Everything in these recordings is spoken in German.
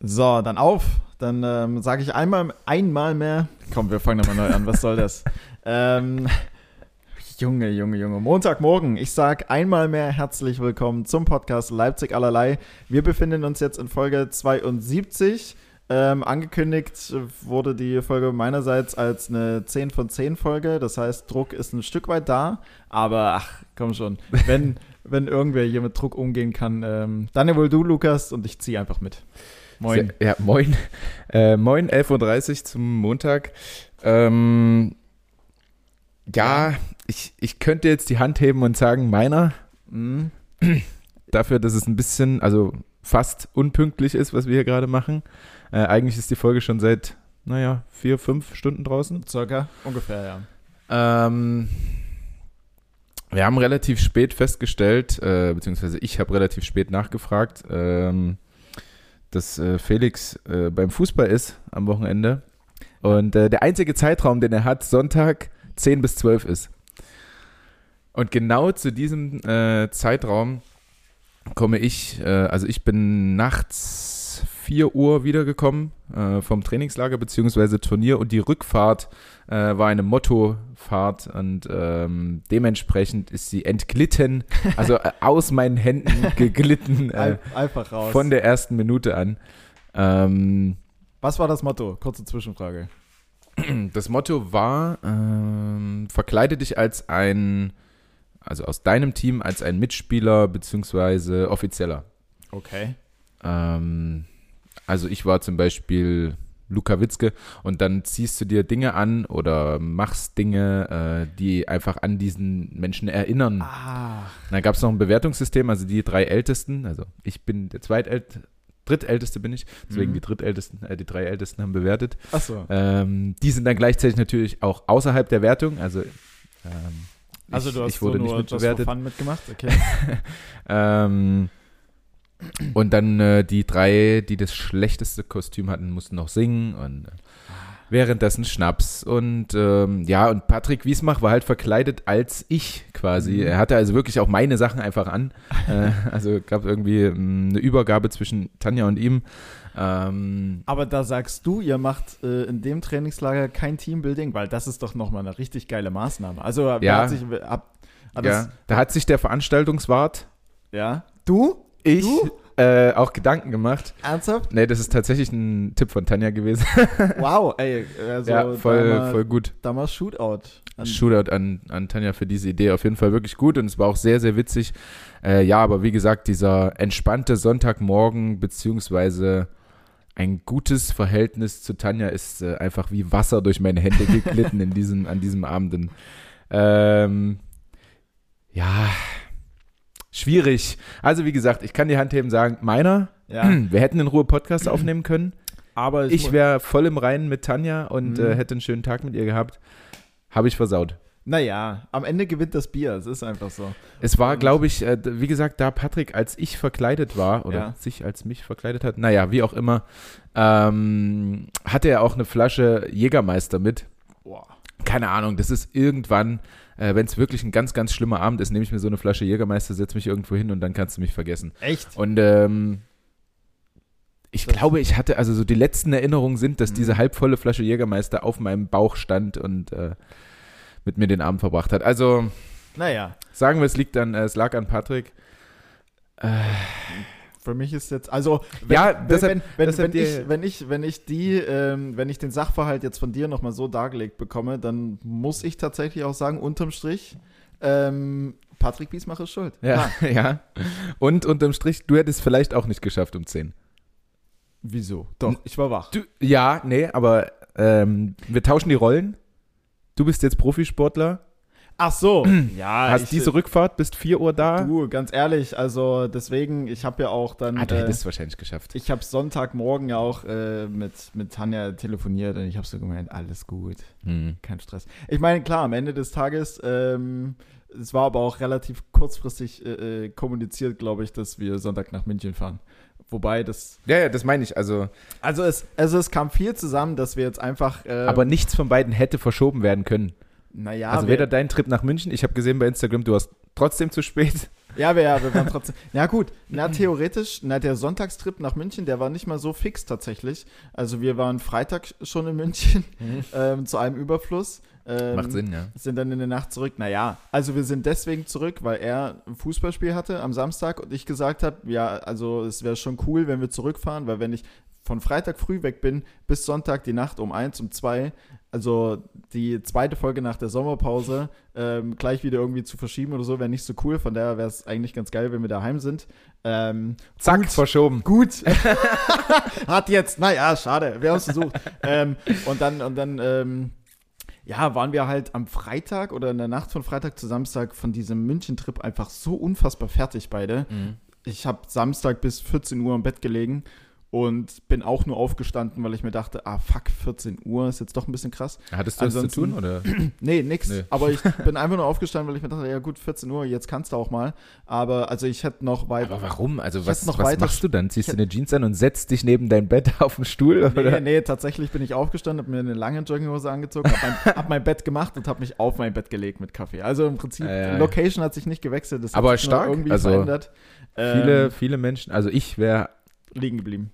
So, dann auf. Dann ähm, sage ich einmal, einmal mehr. Komm, wir fangen nochmal neu an. Was soll das? ähm, Junge, Junge, Junge. Montagmorgen. Ich sage einmal mehr herzlich willkommen zum Podcast Leipzig allerlei. Wir befinden uns jetzt in Folge 72. Ähm, angekündigt wurde die Folge meinerseits als eine 10 von 10 Folge. Das heißt, Druck ist ein Stück weit da. Aber ach, komm schon. Wenn, wenn irgendwer hier mit Druck umgehen kann, ähm, dann ja wohl du, Lukas, und ich ziehe einfach mit. Moin. Sehr, ja, moin. Äh, moin, 11.30 Uhr zum Montag. Ähm, ja, ich, ich könnte jetzt die Hand heben und sagen, meiner. Mhm. Dafür, dass es ein bisschen, also fast unpünktlich ist, was wir hier gerade machen. Äh, eigentlich ist die Folge schon seit, naja, vier, fünf Stunden draußen. Circa, ungefähr, ja. Ähm, wir haben relativ spät festgestellt, äh, beziehungsweise ich habe relativ spät nachgefragt, ähm, dass äh, Felix äh, beim Fußball ist am Wochenende. Und äh, der einzige Zeitraum, den er hat, Sonntag 10 bis 12 ist. Und genau zu diesem Zeitraum komme ich, also ich bin nachts 4 Uhr wiedergekommen vom Trainingslager bzw. Turnier und die Rückfahrt äh, war eine Mottofahrt und ähm, dementsprechend ist sie entglitten, also äh, aus meinen Händen geglitten. Äh, Einfach raus. Von der ersten Minute an. Ähm, Was war das Motto? Kurze Zwischenfrage. Das Motto war, ähm, verkleide dich als ein, also aus deinem Team als ein Mitspieler bzw. Offizieller. Okay. Ähm, also ich war zum Beispiel Luka Witzke und dann ziehst du dir Dinge an oder machst Dinge, äh, die einfach an diesen Menschen erinnern. Ah. Dann gab es noch ein Bewertungssystem, also die drei Ältesten, also ich bin der zweitälteste, drittälteste bin ich, deswegen mhm. die drittältesten, äh, die drei Ältesten haben bewertet. Ach so. Ähm, die sind dann gleichzeitig natürlich auch außerhalb der Wertung, also ähm, also du hast ich wurde so nicht nur mitbewertet. Fun mitgemacht, okay. ähm, und dann äh, die drei, die das schlechteste Kostüm hatten, mussten noch singen und äh, währenddessen Schnaps. Und ähm, ja, und Patrick Wiesmach war halt verkleidet als ich quasi. Mhm. Er hatte also wirklich auch meine Sachen einfach an. äh, also gab irgendwie ähm, eine Übergabe zwischen Tanja und ihm. Ähm, Aber da sagst du, ihr macht äh, in dem Trainingslager kein Teambuilding, weil das ist doch nochmal eine richtig geile Maßnahme. Also ja, hat sich, ab, hat ja, das, da hat sich der Veranstaltungswart. Ja. Du? Ich äh, auch Gedanken gemacht. Ernsthaft? Nee, das ist tatsächlich ein Tipp von Tanja gewesen. wow, ey. Also ja, voll, damals, voll gut. Damals Shootout. An Shootout an, an Tanja für diese Idee. Auf jeden Fall wirklich gut und es war auch sehr, sehr witzig. Äh, ja, aber wie gesagt, dieser entspannte Sonntagmorgen beziehungsweise ein gutes Verhältnis zu Tanja ist äh, einfach wie Wasser durch meine Hände geglitten in diesem, an diesem Abend. Ähm, ja, Schwierig. Also wie gesagt, ich kann die Handheben sagen, meiner, ja. wir hätten in Ruhe Podcast aufnehmen können. Aber ich wäre voll im Reinen mit Tanja und mhm. äh, hätte einen schönen Tag mit ihr gehabt. Habe ich versaut. Naja, am Ende gewinnt das Bier, es ist einfach so. Es war, glaube ich, äh, wie gesagt, da Patrick als ich verkleidet war oder ja. sich als mich verkleidet hat, naja, wie auch immer, ähm, hatte er auch eine Flasche Jägermeister mit. Boah. Keine Ahnung, das ist irgendwann äh, wenn es wirklich ein ganz, ganz schlimmer Abend ist, nehme ich mir so eine Flasche Jägermeister, setze mich irgendwo hin und dann kannst du mich vergessen. Echt? Und ähm, ich glaube, ich hatte, also so die letzten Erinnerungen sind, dass mhm. diese halbvolle Flasche Jägermeister auf meinem Bauch stand und äh, mit mir den Abend verbracht hat. Also, naja. Sagen wir, es liegt an, äh, es lag an Patrick. Äh, für mich ist jetzt, also wenn, ja, deshalb, wenn, wenn, wenn, ich, wenn, ich, wenn ich die, ähm, wenn ich den Sachverhalt jetzt von dir nochmal so dargelegt bekomme, dann muss ich tatsächlich auch sagen, unterm Strich, ähm, Patrick Wiesmach ist schuld. Ja, ja. Und unterm Strich, du hättest vielleicht auch nicht geschafft um 10. Wieso? Doch, ich war wach. Du, ja, nee, aber ähm, wir tauschen die Rollen. Du bist jetzt Profisportler Ach so, ja. Hast ich, diese Rückfahrt, bist 4 Uhr da? Du, ganz ehrlich, also deswegen, ich habe ja auch dann. Ah, du hättest es äh, wahrscheinlich geschafft. Ich habe Sonntagmorgen ja auch äh, mit, mit Tanja telefoniert und ich habe so gemeint, alles gut, hm. kein Stress. Ich meine, klar, am Ende des Tages, ähm, es war aber auch relativ kurzfristig äh, äh kommuniziert, glaube ich, dass wir Sonntag nach München fahren. Wobei das. Ja, ja, das meine ich. Also, also, es, also es kam viel zusammen, dass wir jetzt einfach. Äh, aber nichts von beiden hätte verschoben werden können. Naja. Also weder dein Trip nach München, ich habe gesehen bei Instagram, du warst trotzdem zu spät. Ja, aber ja, wir waren trotzdem. Ja, gut. Na, theoretisch, na, der Sonntagstrip nach München, der war nicht mal so fix tatsächlich. Also, wir waren Freitag schon in München ähm, zu einem Überfluss. Ähm, Macht Sinn, ja. Sind dann in der Nacht zurück. Naja, also wir sind deswegen zurück, weil er ein Fußballspiel hatte am Samstag und ich gesagt habe, ja, also es wäre schon cool, wenn wir zurückfahren, weil wenn ich von Freitag früh weg bin bis Sonntag die Nacht um eins, um zwei, also die zweite Folge nach der Sommerpause ähm, gleich wieder irgendwie zu verschieben oder so, wäre nicht so cool. Von daher wäre es eigentlich ganz geil, wenn wir daheim sind. Ähm, Zack, gut. verschoben. Gut. Hat jetzt, naja, schade. Wir haben es versucht. ähm, und dann, und dann, ähm, ja, waren wir halt am Freitag oder in der Nacht von Freitag zu Samstag von diesem München-Trip einfach so unfassbar fertig beide. Mhm. Ich habe Samstag bis 14 Uhr im Bett gelegen und bin auch nur aufgestanden, weil ich mir dachte, ah fuck, 14 Uhr ist jetzt doch ein bisschen krass. Hattest du das zu tun, oder? Nee, nix. Nee. Aber ich bin einfach nur aufgestanden, weil ich mir dachte, ja gut, 14 Uhr, jetzt kannst du auch mal. Aber also ich hätte noch weit. Aber warum? Also was, was weiter- machst du dann? Ziehst du eine Jeans an und setzt dich neben dein Bett auf den Stuhl? Nee, Oder? nee, tatsächlich bin ich aufgestanden, habe mir eine lange Jogginghose angezogen, habe mein, hab mein Bett gemacht und habe mich auf mein Bett gelegt mit Kaffee. Also im Prinzip, Äh. Location hat sich nicht gewechselt, das Aber hat sich nur stark, irgendwie also verändert. Viele, Ähm, viele Menschen, also ich wäre, liegen geblieben.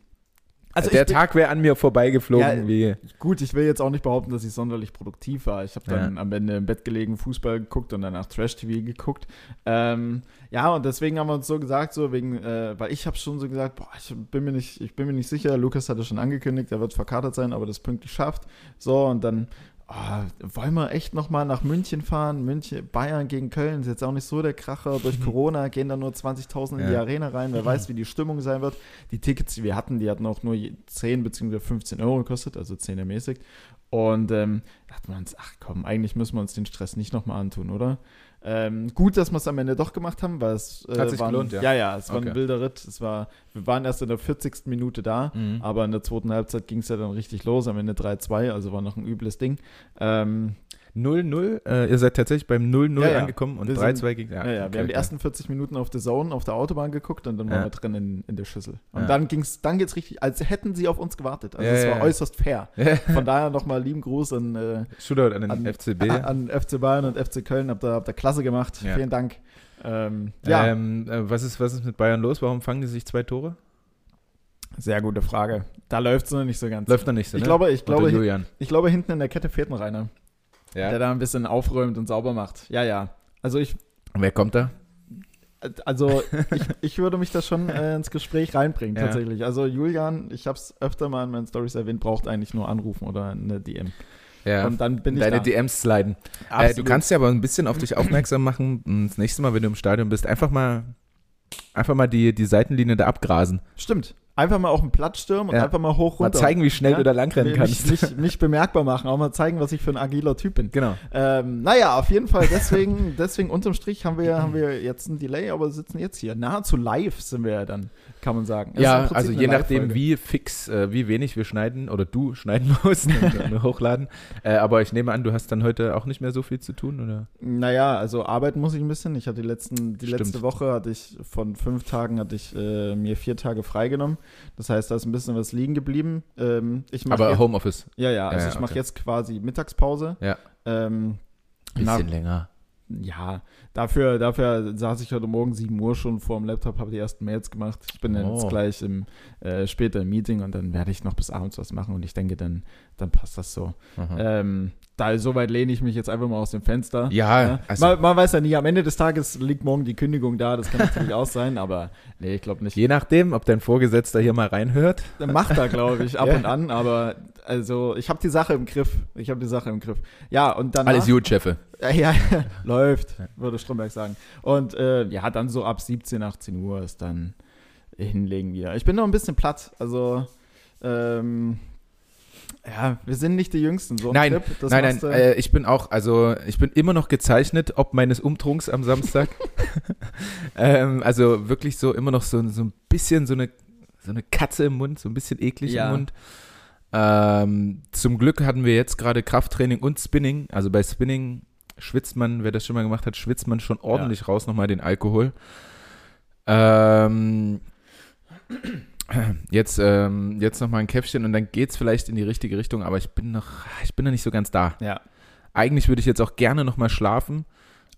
Also der Tag wäre an mir vorbeigeflogen, Ja, wie, gut, ich will jetzt auch nicht behaupten, dass ich sonderlich produktiv war. Ich habe dann am Ende im Bett gelegen, Fußball geguckt und danach Trash-TV geguckt. Ähm, ja, und deswegen haben wir uns so gesagt, so wegen, äh, weil ich habe schon so gesagt, boah, ich bin mir nicht, ich bin mir nicht sicher. Lukas hatte schon angekündigt, er wird verkatert sein, aber das pünktlich schafft. So und dann ah, wollen wir echt noch mal nach München fahren? München, Bayern gegen Köln ist jetzt auch nicht so der Kracher. Durch Corona gehen da nur 20.000 in die. Arena rein. Wer weiß, wie die Stimmung sein wird. Die Tickets, die wir hatten, die hatten auch nur je- 10 bzw. 15 Euro gekostet, also 10 ermäßigt. Und ähm, dachten wir uns, ach komm, eigentlich müssen wir uns den Stress nicht nochmal antun, oder? Ähm, gut, dass wir es am Ende doch gemacht haben, weil es äh, Hat sich war ein- gelohnt, ja. Ja, ja, es war Okay. ein wilder Ritt. Es war, wir waren erst in der 40. Minute da, Mhm. aber in der zweiten Halbzeit ging es ja dann richtig los, am Ende 3-2, also war noch ein übles Ding. Ähm, 0-0, äh, ihr seid tatsächlich beim 0-0 Ja, ja. angekommen und Wir 3-2 gegen, ja, ja, wir okay, haben die ersten 40 Minuten auf der Zone auf der Autobahn geguckt und dann waren Ja. wir drin in, in der Schüssel. Und Ja. dann ging's, dann geht's richtig, als hätten sie auf uns gewartet. Also Ja, es ja, war ja. äußerst fair. Ja. Von daher nochmal lieben Gruß an, äh, Shootout an den An- FCB. an FC Bayern und FC Köln. Habt ihr, habt ihr klasse gemacht. Ja. Vielen Dank. Ähm, ja, Ähm, äh, was, ist, was ist mit Bayern los? Warum fangen die sich zwei Tore? sehr gute Frage. Da läuft es noch nicht so ganz. Läuft noch nicht so, ich ne? glaube, ich glaube, Julian. ich glaube, hinten in der Kette fehlt noch einer, Ja. der da ein bisschen aufräumt und sauber macht. Ja, ja. Also ich, Wer kommt da? also ich, ich würde mich da schon äh, ins Gespräch reinbringen, Ja. tatsächlich. Also Julian, ich habe es öfter mal in meinen Stories erwähnt, braucht eigentlich nur anrufen oder eine DM. Ja. Und dann bin ich Deine. DMs sliden. Äh, du kannst ja aber ein bisschen auf dich aufmerksam machen. und Das nächste Mal, wenn du im Stadion bist, einfach mal, einfach mal die, die Seitenlinie da abgrasen. Stimmt. Einfach mal auf den Platz stürmen und Ja. einfach mal hoch Mal runter. zeigen, wie schnell Ja. du da langrennen mich, kannst. mich, mich bemerkbar machen, auch mal zeigen, was ich für ein agiler Typ bin. genau. Ähm, naja, auf jeden Fall, deswegen, deswegen unterm Strich haben wir, haben wir jetzt ein Delay, aber sitzen jetzt hier. Nahezu live sind wir ja dann, kann man sagen. Ja, also je nachdem, wie fix, äh, wie wenig wir schneiden oder du schneiden musst und, und hochladen. Äh, aber ich nehme an, du hast dann heute auch nicht mehr so viel zu tun, oder? Naja, also arbeiten muss ich ein bisschen. Ich hatte die, letzten, die Stimmt. letzte Woche, hatte ich von fünf Tagen, hatte ich äh, mir vier Tage freigenommen. Das heißt, da ist ein bisschen was liegen geblieben. Ähm, ich Aber jetzt, Homeoffice. ja, ja, also Ja, ich ja, mache okay. jetzt quasi Mittagspause. Ja. Ähm, Bisschen länger. Ja, dafür, dafür saß ich heute Morgen 7 Uhr schon vor dem Laptop, habe die ersten Mails gemacht. Ich bin Oh. jetzt gleich im, äh, später im Meeting und dann werde ich noch bis abends was machen und ich denke, dann, dann passt das so. Aha. Ähm, da soweit lehne ich mich jetzt einfach mal aus dem Fenster. ja, also man, man weiß ja nie, am Ende des Tages liegt morgen die Kündigung da, das kann natürlich auch sein, aber nee, ich glaube nicht. je nachdem, ob dein Vorgesetzter hier mal reinhört. Macht er, glaube ich, ab Ja. und an, aber also ich habe die Sache im Griff. Ich habe die Sache im Griff. Ja, und dann Alles gut, Chefe. Ja, ja, läuft, würde Stromberg sagen. Und äh, ja, dann so ab 17, 18 Uhr ist dann hinlegen wieder. Ich bin noch ein bisschen platt, also ähm, ja, wir sind nicht die Jüngsten. So ein Nein, das nein, nein, äh, ich bin auch, also ich bin immer noch gezeichnet, ob meines Umtrunks am Samstag. ähm, also wirklich so immer noch so, so ein bisschen so eine, so eine Katze im Mund, so ein bisschen eklig Ja. im Mund. Ähm, zum Glück hatten wir jetzt gerade Krafttraining und Spinning. Also bei Spinning schwitzt man, wer das schon mal gemacht hat, schwitzt man schon ordentlich raus nochmal den Alkohol. Ähm, jetzt ähm, jetzt nochmal ein Käffchen und dann geht's vielleicht in die richtige Richtung, aber ich bin noch, ich bin noch nicht so ganz da. ja. Eigentlich würde ich jetzt auch gerne nochmal schlafen,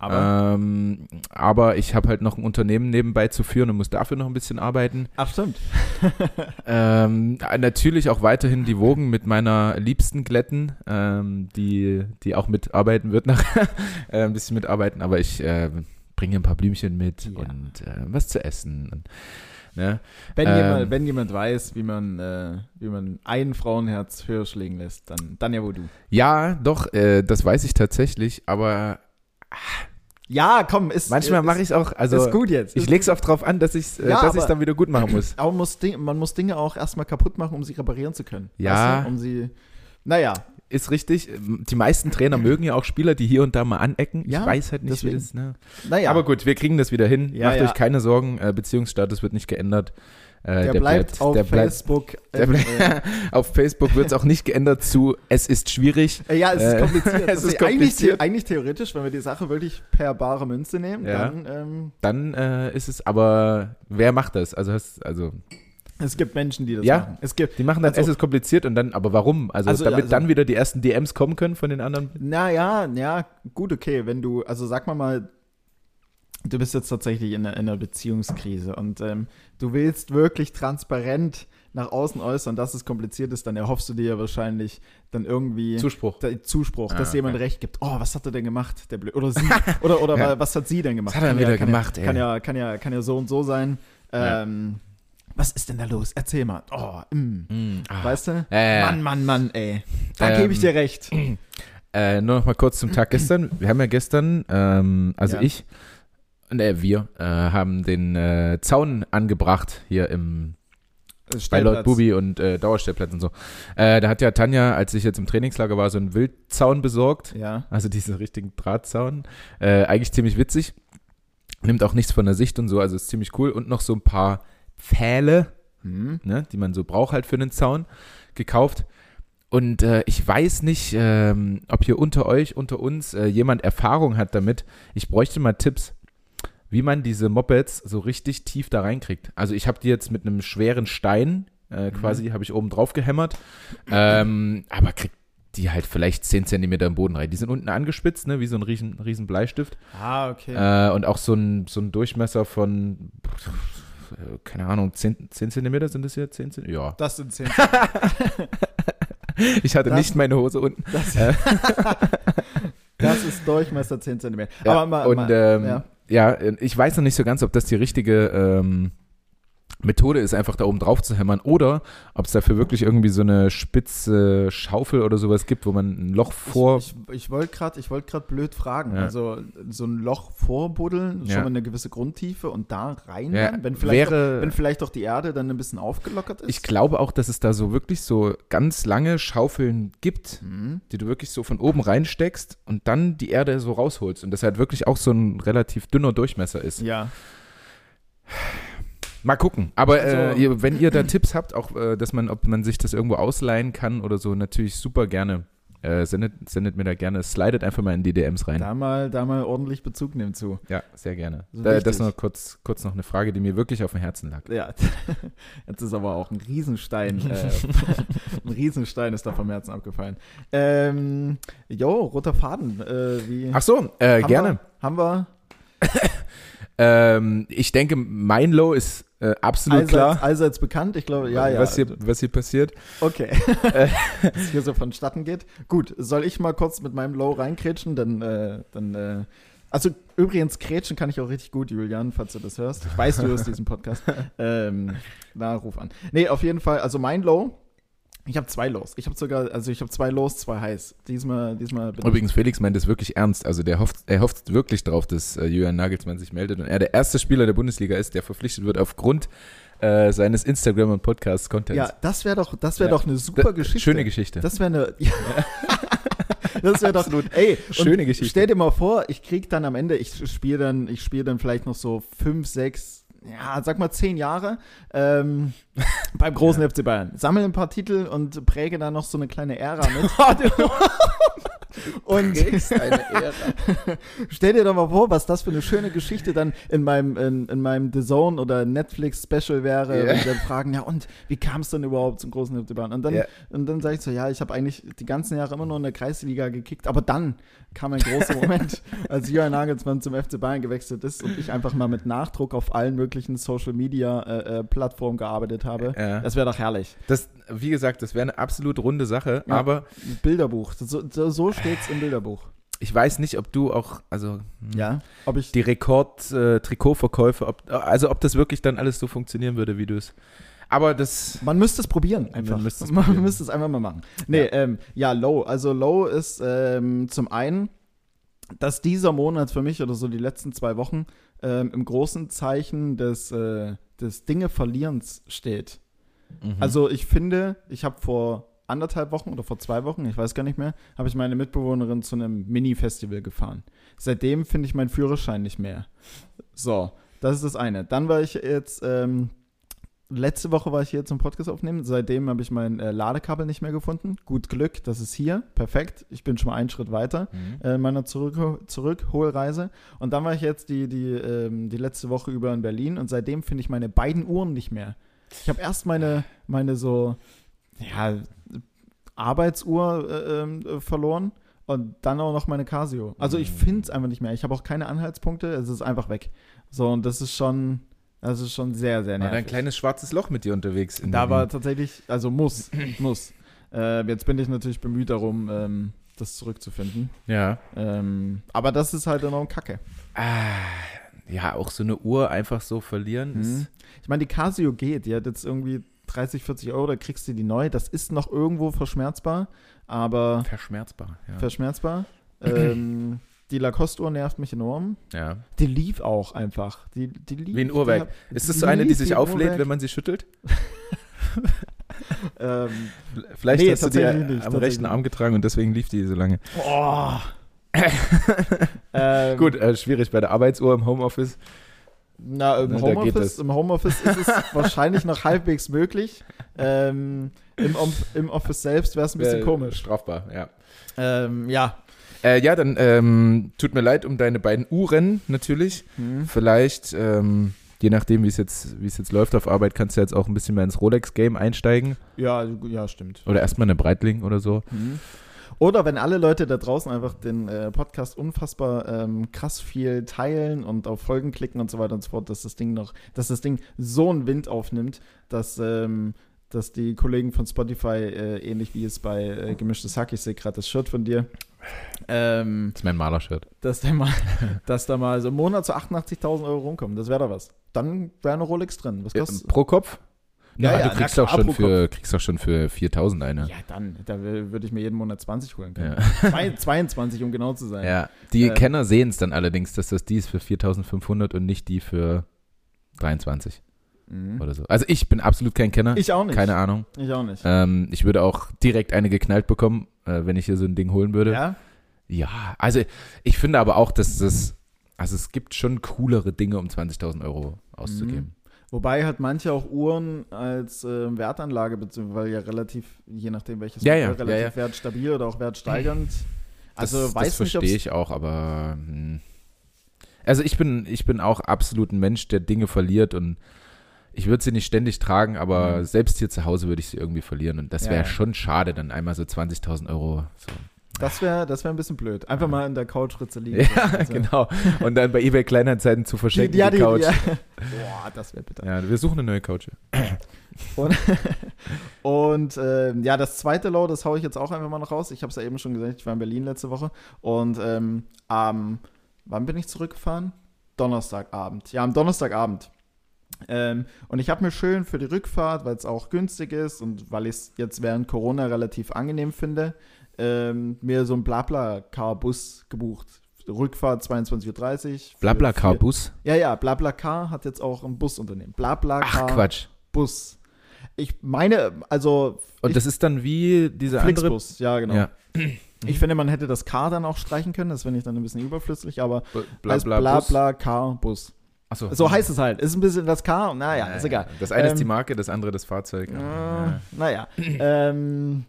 Aber, Ähm, aber ich habe halt noch ein Unternehmen nebenbei zu führen und muss dafür noch ein bisschen arbeiten. ach stimmt. Ähm, natürlich auch weiterhin die Wogen mit meiner Liebsten glätten, ähm, die, die auch mitarbeiten wird nachher. äh, ein bisschen mitarbeiten, aber ich äh, bringe ein paar Blümchen mit Ja. und äh, was zu essen. Und, ne? Wenn, Ähm. jemand, wenn jemand weiß, wie man, äh, wie man ein Frauenherz höher schlägen lässt, dann, dann ja wohl du. Ja, doch, äh, das weiß ich tatsächlich, aber Ja, komm, ist manchmal mache ich es auch, also ist gut jetzt. ich ist leg's auch drauf an, dass ich äh, Ja, dass ich's aber- dann wieder gut machen muss. Aber man muss, Ding, man muss Dinge auch erstmal kaputt machen, um sie reparieren zu können. Ja. Weißt du? Um sie. Naja, Ist richtig. Die meisten Trainer mögen ja auch Spieler, die hier und da mal anecken. Ja, ich weiß halt nicht, deswegen. wie das, ne? naja. Aber gut, wir kriegen das wieder hin. Ja, Macht ja. euch keine Sorgen. Äh, Beziehungsstatus wird nicht geändert. Äh, der, bleibt auf der bleibt, Facebook. der ähm, bleibt- auf Facebook wird es auch nicht geändert zu Es ist schwierig. äh, ja, es ist Äh, kompliziert. es ist Eigentlich, kompliziert. the- eigentlich theoretisch, wenn wir die Sache wirklich per bare Münze nehmen, Ja. dann ähm, Dann äh, ist es aber, wer macht das? Also, hast, also es gibt Menschen, die das Ja. machen. Es gibt, die machen dann Also- Es ist kompliziert und dann, aber warum? Also, Also, damit also- dann wieder die ersten DMs kommen können von den anderen. naja, ja, gut, okay, wenn du, also sag mal mal, du bist jetzt tatsächlich in einer, in einer Beziehungskrise und ähm, du willst wirklich transparent nach außen äußern, dass es kompliziert ist, dann erhoffst du dir ja wahrscheinlich dann irgendwie Zuspruch. der Zuspruch, Ah, dass okay. jemand recht gibt. Oh, was hat er denn gemacht? Der Blöd. Oder sie. Oder, oder Ja. was hat sie denn gemacht? Was hat er Kann wieder kann gemacht, ja, ey? Kann ja, kann, ja, kann ja so und so sein. Ja. Was ist denn da los? Erzähl mal. Oh, mm. Mm, ah. Weißt du? Äh, Mann, Mann, Mann, ey. Da Ähm, gebe ich dir recht. Äh, nur noch mal kurz zum Tag gestern. Wir haben ja gestern, ähm, also Ja. ich, ne, wir, äh, haben den äh, Zaun angebracht hier im bei Lord Bubi und äh, Dauerstellplatz und so. Äh, da hat ja Tanja, als ich jetzt im Trainingslager war, so einen Wildzaun besorgt. Ja. Also diesen richtigen Drahtzaun. Äh, eigentlich ziemlich witzig. Nimmt auch nichts von der Sicht und so, also ist ziemlich cool. Und noch so ein paar Pfähle, Hm. ne, die man so braucht halt für einen Zaun, gekauft. Und äh, ich weiß nicht, ähm, ob hier unter euch, unter uns, äh, jemand Erfahrung hat damit. Ich bräuchte mal Tipps, wie man diese Mopeds so richtig tief da reinkriegt. Also ich habe die jetzt mit einem schweren Stein äh, quasi, habe ich oben drauf gehämmert, ähm, aber kriegt die halt vielleicht 10 Zentimeter im Boden rein. Die sind unten angespitzt, ne, wie so ein riesen, riesen Bleistift. Ah, okay. Äh, und auch so ein, so ein Durchmesser von, keine Ahnung, 10, 10 Zentimeter sind das hier? 10 Zentimeter? Ja. das sind 10 Ich hatte Das- nicht meine Hose unten. Das, Äh. das ist Durchmesser 10 cm. Ja, Aber mal, und mal, ähm, ja. ja. ich weiß noch nicht so ganz, ob das die richtige ähm, Methode ist, einfach da oben drauf zu hämmern oder ob es dafür wirklich irgendwie so eine spitze Schaufel oder sowas gibt, wo man ein Loch vor. Ich, ich, ich wollte gerade wollt blöd fragen. Ja. Also so ein Loch vorbuddeln, Ja. schon mal eine gewisse Grundtiefe und da rein, Ja, dann, wenn, vielleicht wäre- auch, wenn vielleicht auch die Erde dann ein bisschen aufgelockert ist. ich glaube auch, dass es da so wirklich so ganz lange Schaufeln gibt, Mhm. die du wirklich so von oben reinsteckst und dann die Erde so rausholst und das halt wirklich auch so ein relativ dünner Durchmesser ist. Ja. Mal gucken. Aber Also- äh, ihr, wenn ihr da Tipps habt, auch äh, dass man, ob man sich das irgendwo ausleihen kann oder so, natürlich super gerne. Äh, sendet, sendet mir da gerne, slidet einfach mal in die DMs rein. Da mal, da mal ordentlich Bezug nehmen zu. Ja, sehr gerne. So Da, das noch kurz, kurz noch eine Frage, die mir wirklich auf dem Herzen lag. Ja, jetzt ist aber auch ein Riesenstein, äh, ein Riesenstein ist da vom Herzen abgefallen. Ähm, jo, roter Faden, äh, wie? Ach so, äh, gerne. Wir, haben wir Ähm, ich denke, mein Low ist äh, absolut allseits, klar, allseits bekannt. Ich glaube, ja, ja. was, hier, was hier passiert. Okay. Was hier so vonstatten geht. Gut, soll ich mal kurz mit meinem Low reinkrätschen? Dann, äh, dann, äh, also übrigens, krätschen kann ich auch richtig gut, Julian, falls du das hörst. Ich weiß, du hörst diesen Podcast. ähm, na, ruf an. Nee, auf jeden Fall, also mein Low, ich habe zwei Lows. Ich habe sogar, also ich habe zwei Lows, zwei Highs. Diesmal, diesmal Übrigens, Felix meint es wirklich ernst. Also der hofft, er hofft wirklich drauf, dass äh, Julian Nagelsmann sich meldet und er der erste Spieler der Bundesliga ist, der verpflichtet wird aufgrund äh, seines Instagram- und ich, Podcast-Contents. Ja, das wäre doch, das wäre Ja. doch eine super Geschichte. Schöne Geschichte. Das wäre eine. das wäre doch. Ey, und Schöne Geschichte. Stell dir mal vor, ich krieg dann am Ende, ich spiele dann, ich spiele dann vielleicht noch so fünf, sechs, ja, sag mal zehn Jahre ähm, beim großen FC Bayern. Sammle ein paar Titel und präge da noch so eine kleine Ära mit. Und stell dir doch mal vor, was das für eine schöne Geschichte dann in meinem, in, in meinem The Zone oder Netflix-Special wäre. Ja. Und dann fragen, ja, und wie kam es denn überhaupt zum großen Hüpfebahn? Und dann, Ja. und dann sage ich so, ja, ich habe eigentlich die ganzen Jahre immer nur in der Kreisliga gekickt, aber dann kam ein großer Moment, als Jürgen Nagelsmann zum FC Bayern gewechselt ist und ich einfach mal mit Nachdruck auf allen möglichen Social-Media-Plattformen gearbeitet habe. Ja. Das wäre doch herrlich. Das, wie gesagt, das wäre eine absolut runde Sache, Ja. aber Bilderbuch. So, so, so steht es im Bilderbuch. ich weiß nicht, ob du auch, also hm, Ja. Ob ich die Rekord-Trikotverkäufe, ob, also ob das wirklich dann alles so funktionieren würde, wie du es. Aber das. Man müsste es probieren, einfach. Man müsste es Man probieren. müsste es einfach mal machen. Nee, Ja. ja, ähm, ja Low. Also Low ist ähm, zum einen, dass dieser Monat für mich oder so die letzten zwei Wochen ähm, im großen Zeichen des, äh, des Dinge-Verlierens steht. Mhm. Also ich finde, ich habe vor anderthalb Wochen oder vor zwei Wochen, ich weiß gar nicht mehr, habe ich meine Mitbewohnerin zu einem Mini-Festival gefahren. Seitdem finde ich meinen Führerschein nicht mehr. So, das ist das eine. Dann war ich jetzt, ähm, letzte Woche war ich hier zum Podcast aufnehmen. Seitdem habe ich mein äh, Ladekabel nicht mehr gefunden. Gut Glück, das ist hier. Perfekt. Ich bin schon mal einen Schritt weiter Mhm. äh, in meiner Zurück Zurückholreise. Und dann war ich jetzt die, die, ähm, die letzte Woche über in Berlin und seitdem finde ich meine beiden Uhren nicht mehr. Ich habe erst meine, meine so, ja, Arbeitsuhr äh, ähm, äh, verloren und dann auch noch meine Casio. Also ich Mhm. finde es einfach nicht mehr. Ich habe auch keine Anhaltspunkte, es ist einfach weg. So, und das ist schon, das ist schon sehr, sehr War da ein nervig. kleines schwarzes Loch mit dir unterwegs. Da war tatsächlich, also muss, muss. Äh, jetzt bin ich natürlich bemüht darum, ähm, das zurückzufinden. Ja. Ähm, aber das ist halt enorm kacke. Ah, ja, auch so eine Uhr einfach so verlieren. Mhm. Ich meine, die Casio geht, die hat jetzt irgendwie 30, 40 Euro, da kriegst du die neu. Das ist noch irgendwo verschmerzbar, aber verschmerzbar. Ja. verschmerzbar. ähm, die Lacoste-Uhr nervt mich enorm. ja. Die lief auch einfach. Die, die lief, Wie ein die Uhrwerk. hat- Ist das so eine, die sich auflädt, Uhrwerk. wenn man sie schüttelt? Ähm, Vielleicht Nee, hast du die nicht, am rechten Arm getragen und deswegen lief die so lange. oh. ähm, Gut, äh, schwierig bei der Arbeitsuhr im Homeoffice. Na, im Homeoffice, Homeoffice ist es wahrscheinlich noch halbwegs möglich. Ähm, im, Im Office selbst wäre es ein bisschen Äh, komisch. Strafbar, ja. Ähm, ja. Äh, ja, dann ähm, tut mir leid um deine beiden Uhren natürlich. Hm. Vielleicht, ähm, je nachdem, wie es jetzt, wie es jetzt läuft auf Arbeit, kannst du jetzt auch ein bisschen mehr ins Rolex-Game einsteigen. Ja, ja, stimmt. Oder erstmal eine Breitling oder so. Mhm. Oder wenn alle Leute da draußen einfach den äh, Podcast unfassbar ähm, krass viel teilen und auf Folgen klicken und so weiter und so fort, dass das Ding noch, dass das Ding so einen Wind aufnimmt, dass, ähm, dass die Kollegen von Spotify, äh, ähnlich wie es bei äh, Gemischtes Hack, ich sehe gerade das Shirt von dir, ähm, Das ist mein Malershirt. dass, der mal, dass da mal so im Monat zu 88.000 Euro rumkommen. Das wäre doch was. Dann wäre eine Rolex drin. Was kostet pro Kopf? Ja, Ja, ja, du kriegst na auch schon für, kriegst auch schon für 4000 eine. Ja, dann. Da würde ich mir jeden Monat 20 holen können. Ja. Zwei, 22, um genau zu sein. Ja, die Ähm. Kenner sehen es dann allerdings, dass das die ist für 4500 und nicht die für 23 Mhm. oder so. Also ich bin absolut kein Kenner, Ich auch nicht. keine Ahnung. Ich auch nicht. Ähm, ich würde auch direkt eine geknallt bekommen, äh, wenn ich hier so ein Ding holen würde. ja? Ja, also ich finde aber auch, dass das, also es gibt schon coolere Dinge, um 20.000 Euro auszugeben. Wobei halt manche auch Uhren als äh, Wertanlage, beziehungsweise weil ja relativ, je nachdem welches Ja, ja, Modell, ja, relativ wertstabil oder auch wertsteigernd. Also das, weiß das nicht, verstehe ich auch, aber hm. also ich bin, ich bin auch absolut ein Mensch, der Dinge verliert und ich würde sie nicht ständig tragen, aber Mhm. selbst hier zu Hause würde ich sie irgendwie verlieren und das Ja, wäre ja. schon schade, dann einmal so 20.000 Euro. So. Das wäre das wär ein bisschen blöd. Einfach mal in der Couchritze liegen. Ja, Also, genau. Und dann bei eBay Kleinanzeigen zu Die, verschenken, die, ja, die, die, Couch. ja. Ja. Boah, das wäre bitter. wir suchen eine neue Couch. Und, und ähm, ja, das zweite Low, das haue ich jetzt auch einfach mal noch raus. Ich habe es ja eben schon gesagt, ich war in Berlin letzte Woche. Und ähm, am, wann bin ich zurückgefahren? Donnerstagabend. Ja, am Donnerstagabend. Ähm, und ich habe mir schön für die Rückfahrt, weil es auch günstig ist und weil ich es jetzt während Corona relativ angenehm finde, ähm, mir so einen Blabla-Car-Bus gebucht. Rückfahrt 22.30 Uhr. Blablacar-Bus. Ja, ja, Blablacar hat jetzt auch ein Busunternehmen. Blablacar Ach Quatsch. Bus. Ich meine, also Und das ist dann wie diese andere. Flixbus, ja genau. Ja. Ich finde, man hätte das Car dann auch streichen können, das finde ich dann ein bisschen überflüssig, aber Bla, heißt bla. Achso. So heißt es halt. Ist ein bisschen das Car, naja, ist egal. Das eine ist die Ähm, Marke, das andere das Fahrzeug. Äh, Ja. naja. ähm,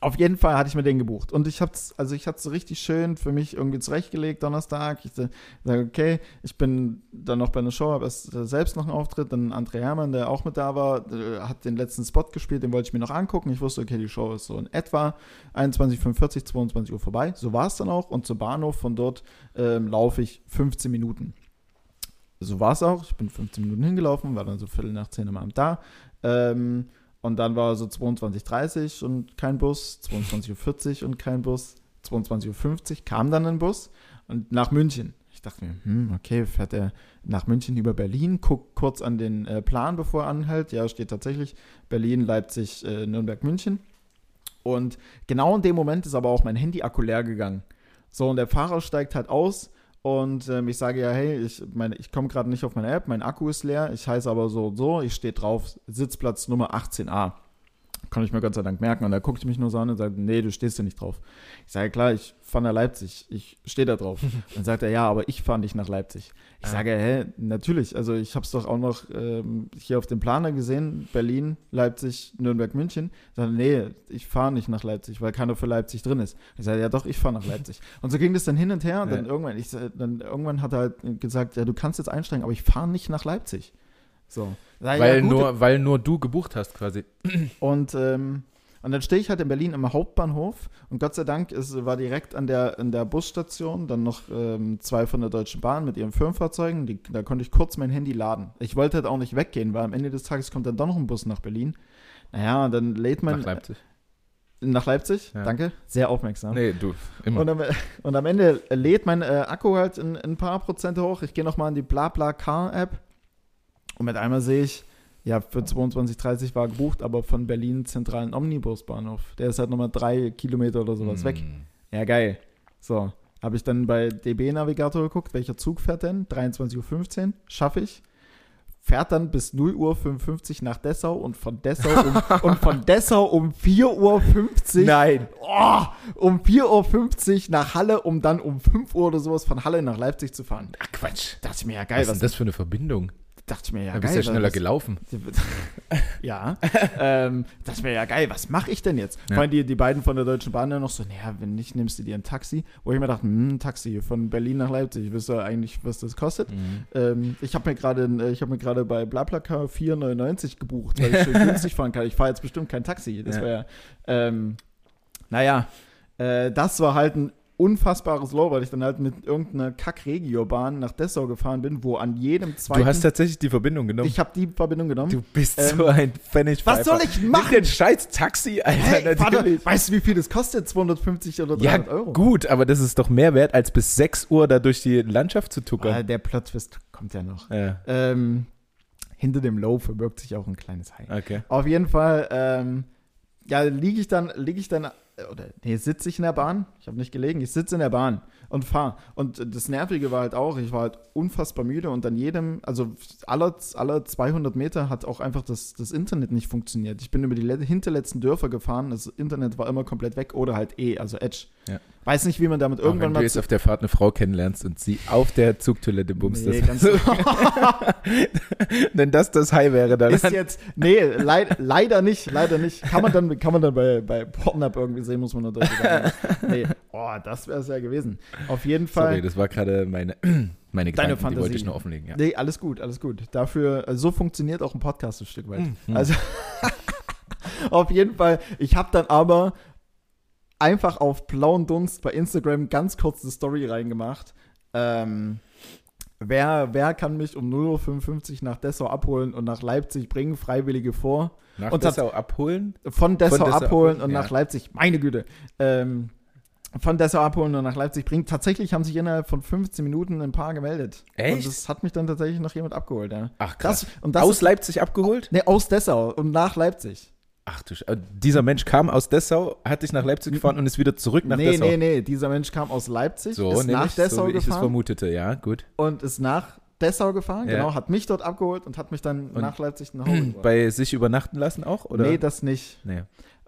Auf jeden Fall hatte ich mir den gebucht. Und ich hab's, also ich hatte es richtig schön für mich irgendwie zurechtgelegt, Donnerstag. Ich sage, okay, ich bin dann noch bei einer Show, habe erst äh, selbst noch einen Auftritt. Dann André Hermann, der auch mit da war, äh, hat den letzten Spot gespielt, den wollte ich mir noch angucken. Ich wusste, okay, die Show ist so in etwa 21.45, 22 Uhr vorbei. So war es dann auch. Und zum Bahnhof von dort ähm, laufe ich 15 Minuten. So war es auch. Ich bin 15 Minuten hingelaufen, war dann so Viertel nach 10 am Abend da. Ähm, und dann war so 22.30 Uhr und kein Bus, 22.40 Uhr und kein Bus, 22.50 Uhr kam dann ein Bus und nach München. Ich dachte mir, hm, okay, fährt er nach München über Berlin, guckt kurz an den äh, Plan, bevor er anhält. Ja, steht tatsächlich Berlin, Leipzig, äh, Nürnberg, München. Und genau in dem Moment ist aber auch mein Handy-Akku leer gegangen. So, und der Fahrer steigt halt aus und ähm, ich sage ja, hey, ich, ich komme gerade nicht auf meine App, mein Akku ist leer, ich heiße aber so und so, ich stehe drauf, Sitzplatz Nummer 18a. Kann ich mir Gott sei Dank merken. Und da guckt mich nur so an und sagt, nee, du stehst ja nicht drauf. Ich sage, klar, ich fahre nach Leipzig, ich stehe da drauf. Dann sagt er, ja, aber ich fahre nicht nach Leipzig. Ich sage, hä, natürlich. Also ich habe es doch auch noch ähm, hier auf dem Planer gesehen, Berlin, Leipzig, Nürnberg, München. Ich sage, nee, ich fahre nicht nach Leipzig, weil keiner für Leipzig drin ist. Ich sage, ja doch, ich fahre nach Leipzig. Und so ging das dann hin und her. Und ja. dann irgendwann, ich, dann irgendwann hat er halt gesagt, ja, du kannst jetzt einsteigen, aber ich fahre nicht nach Leipzig. So. Weil, ja, nur, weil nur du gebucht hast quasi. Und, ähm, und dann stehe ich halt in Berlin im Hauptbahnhof und Gott sei Dank ist, war direkt an der, in der Busstation dann noch ähm, zwei von der Deutschen Bahn mit ihren Firmenfahrzeugen. Die, da konnte ich kurz mein Handy laden. Ich wollte halt auch nicht weggehen, weil am Ende des Tages kommt dann doch noch ein Bus nach Berlin. Naja, und dann lädt man. Nach Leipzig. Nach Leipzig, ja. danke. Sehr aufmerksam. Nee, du, immer. Und am, und am Ende lädt mein äh, Akku halt in, in, ein paar Prozent hoch. Ich gehe nochmal in die BlaBlaCar-App und mit einmal sehe ich, ja, für 22,30 war gebucht, aber von Berlin zentralen Omnibusbahnhof. Der ist halt nochmal drei Kilometer oder sowas mm. weg. Hm. Ja, geil. So, habe ich dann bei DB Navigator geguckt, welcher Zug fährt denn? 23.15 Uhr, schaffe ich. Fährt dann bis 0 Uhr 55 nach Dessau und von Dessau um, und von Dessau um 4 Uhr 50. Nein. Oh, um 4 Uhr 50 nach Halle, um dann um 5 Uhr oder sowas von Halle nach Leipzig zu fahren. Ach Quatsch. Dachte ich mir ja geil. Was ist denn das für eine Verbindung? Dachte ich mir ja, da bist geil. ja schneller gelaufen. ja. ähm, dachte ich mir ja geil, was mache ich denn jetzt? Ja. Vor allem die, die beiden von der Deutschen Bahn dann noch so, naja, wenn nicht, nimmst du dir ein Taxi. Wo ich mir dachte, hm, ein Taxi von Berlin nach Leipzig, wisst ihr eigentlich, was das kostet? Mhm. Ähm, ich habe mir gerade äh, ich habe mir gerade bei Blablaka 4,99 gebucht, weil ich schön günstig fahren kann. Ich fahre jetzt bestimmt kein Taxi. Das ja. wäre, ähm, naja, äh, das war halt ein unfassbares Low, weil ich dann halt mit irgendeiner Kack-Regiobahn nach Dessau gefahren bin, wo an jedem zweiten... Du hast tatsächlich die Verbindung genommen. Ich habe die Verbindung genommen. Du bist ähm, so ein Pfennig. Was soll ich machen? Nimm den scheiß Taxi, Alter, hey, warte, weißt du, wie viel das kostet? 250 oder 300 ja, Euro? gut, aber das ist doch mehr wert, als bis 6 Uhr da durch die Landschaft zu tuckern. Ah, der Plot-Twist kommt ja noch. Ja. Ähm, hinter dem Low verbirgt sich auch ein kleines High. Okay. Auf jeden Fall, ähm, ja, liege ich dann, liege ich dann oder nee, sitze ich in der Bahn. Ich habe nicht gelegen, ich sitze in der Bahn und fahre. Und das Nervige war halt auch, ich war halt unfassbar müde und an jedem, also alle, alle 200 Meter hat auch einfach das, das Internet nicht funktioniert. Ich bin über die hinterletzten Dörfer gefahren, das Internet war immer komplett weg oder halt eh, also Edge. Ja. Weiß nicht, wie man damit irgendwann wenn mal. Wenn du jetzt auf der Fahrt eine Frau kennenlernst und sie auf der Zugtoilette bummst, nee, das so. Wenn das das High wäre, dann. Ist jetzt, nee, leid, leider nicht, leider nicht. Kann man dann, kann man dann bei, bei Pornhub irgendwie sehen, muss man sagen. Nee, oh, das wäre es ja gewesen. Auf jeden Fall. Sorry, das war gerade meine, meine Deine Gedanken, Fantasie. die wollte ich nur offenlegen. Ja. Nee, alles gut, alles gut. Dafür, also so funktioniert auch ein Podcast ein Stück weit. Mhm. Also, auf jeden Fall, ich habe dann aber einfach auf blauen Dunst bei Instagram ganz kurz eine Story reingemacht. Ähm, wer, wer kann mich um 0.55 Uhr nach Dessau abholen und nach Leipzig bringen? Freiwillige vor. Nach und Dessau abholen? Von Dessau, von Dessau abholen und ja. nach Leipzig. Meine Güte. Ähm, von Dessau abholen und nach Leipzig bringen. Tatsächlich haben sich innerhalb von 15 Minuten ein paar gemeldet. Echt? Und das hat mich dann tatsächlich noch jemand abgeholt, ja. Ach krass. Das, und das aus ist, Leipzig abgeholt? Ne, aus Dessau und nach Leipzig. Ach du Sch äh, Dieser Mensch kam aus Dessau, hat dich nach Leipzig gefahren und ist wieder zurück nach nee, Dessau. Nee, nee, nee, dieser Mensch kam aus Leipzig, so, ist nach Dessau so, wie gefahren. ich es vermutete, ja, gut. Und ist nach Dessau gefahren, ja. genau, hat mich dort abgeholt und hat mich dann und nach Leipzig nach Hause gebracht. Bei sich übernachten lassen auch, oder? Nee, das nicht. Nee.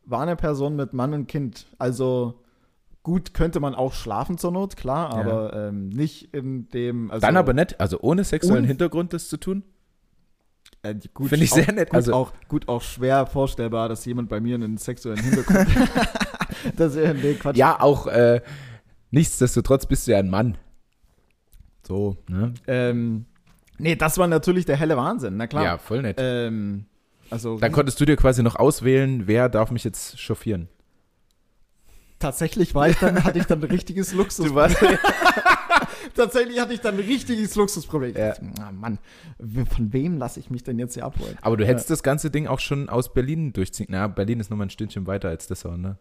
War eine Person mit Mann und Kind, also gut könnte man auch schlafen zur Not, klar, aber ja. ähm, nicht in dem. Also Dann aber nett, also ohne sexuellen Hintergrund das zu tun? Äh, Finde ich sehr nett. Gut also auch, gut auch schwer vorstellbar, dass jemand bei mir einen sexuellen Hintergrund das, äh, nee, Quatsch. Ja, auch äh, nichtsdestotrotz bist du ja ein Mann. So. Ne? Ähm, nee, das war natürlich der helle Wahnsinn, na klar. Ja, voll nett. Ähm, also Dann konntest du dir quasi noch auswählen, wer darf mich jetzt chauffieren. Tatsächlich war ich dann, hatte ich dann ein richtiges Luxus. Du warst, tatsächlich hatte ich dann ein richtiges Luxusproblem. Ja. Dachte, Na Mann, w- von wem lasse ich mich denn jetzt hier abholen? aber du hättest das ganze Ding auch schon aus Berlin durchziehen. Na, Berlin ist nochmal ein Stündchen weiter als Dessau, ne?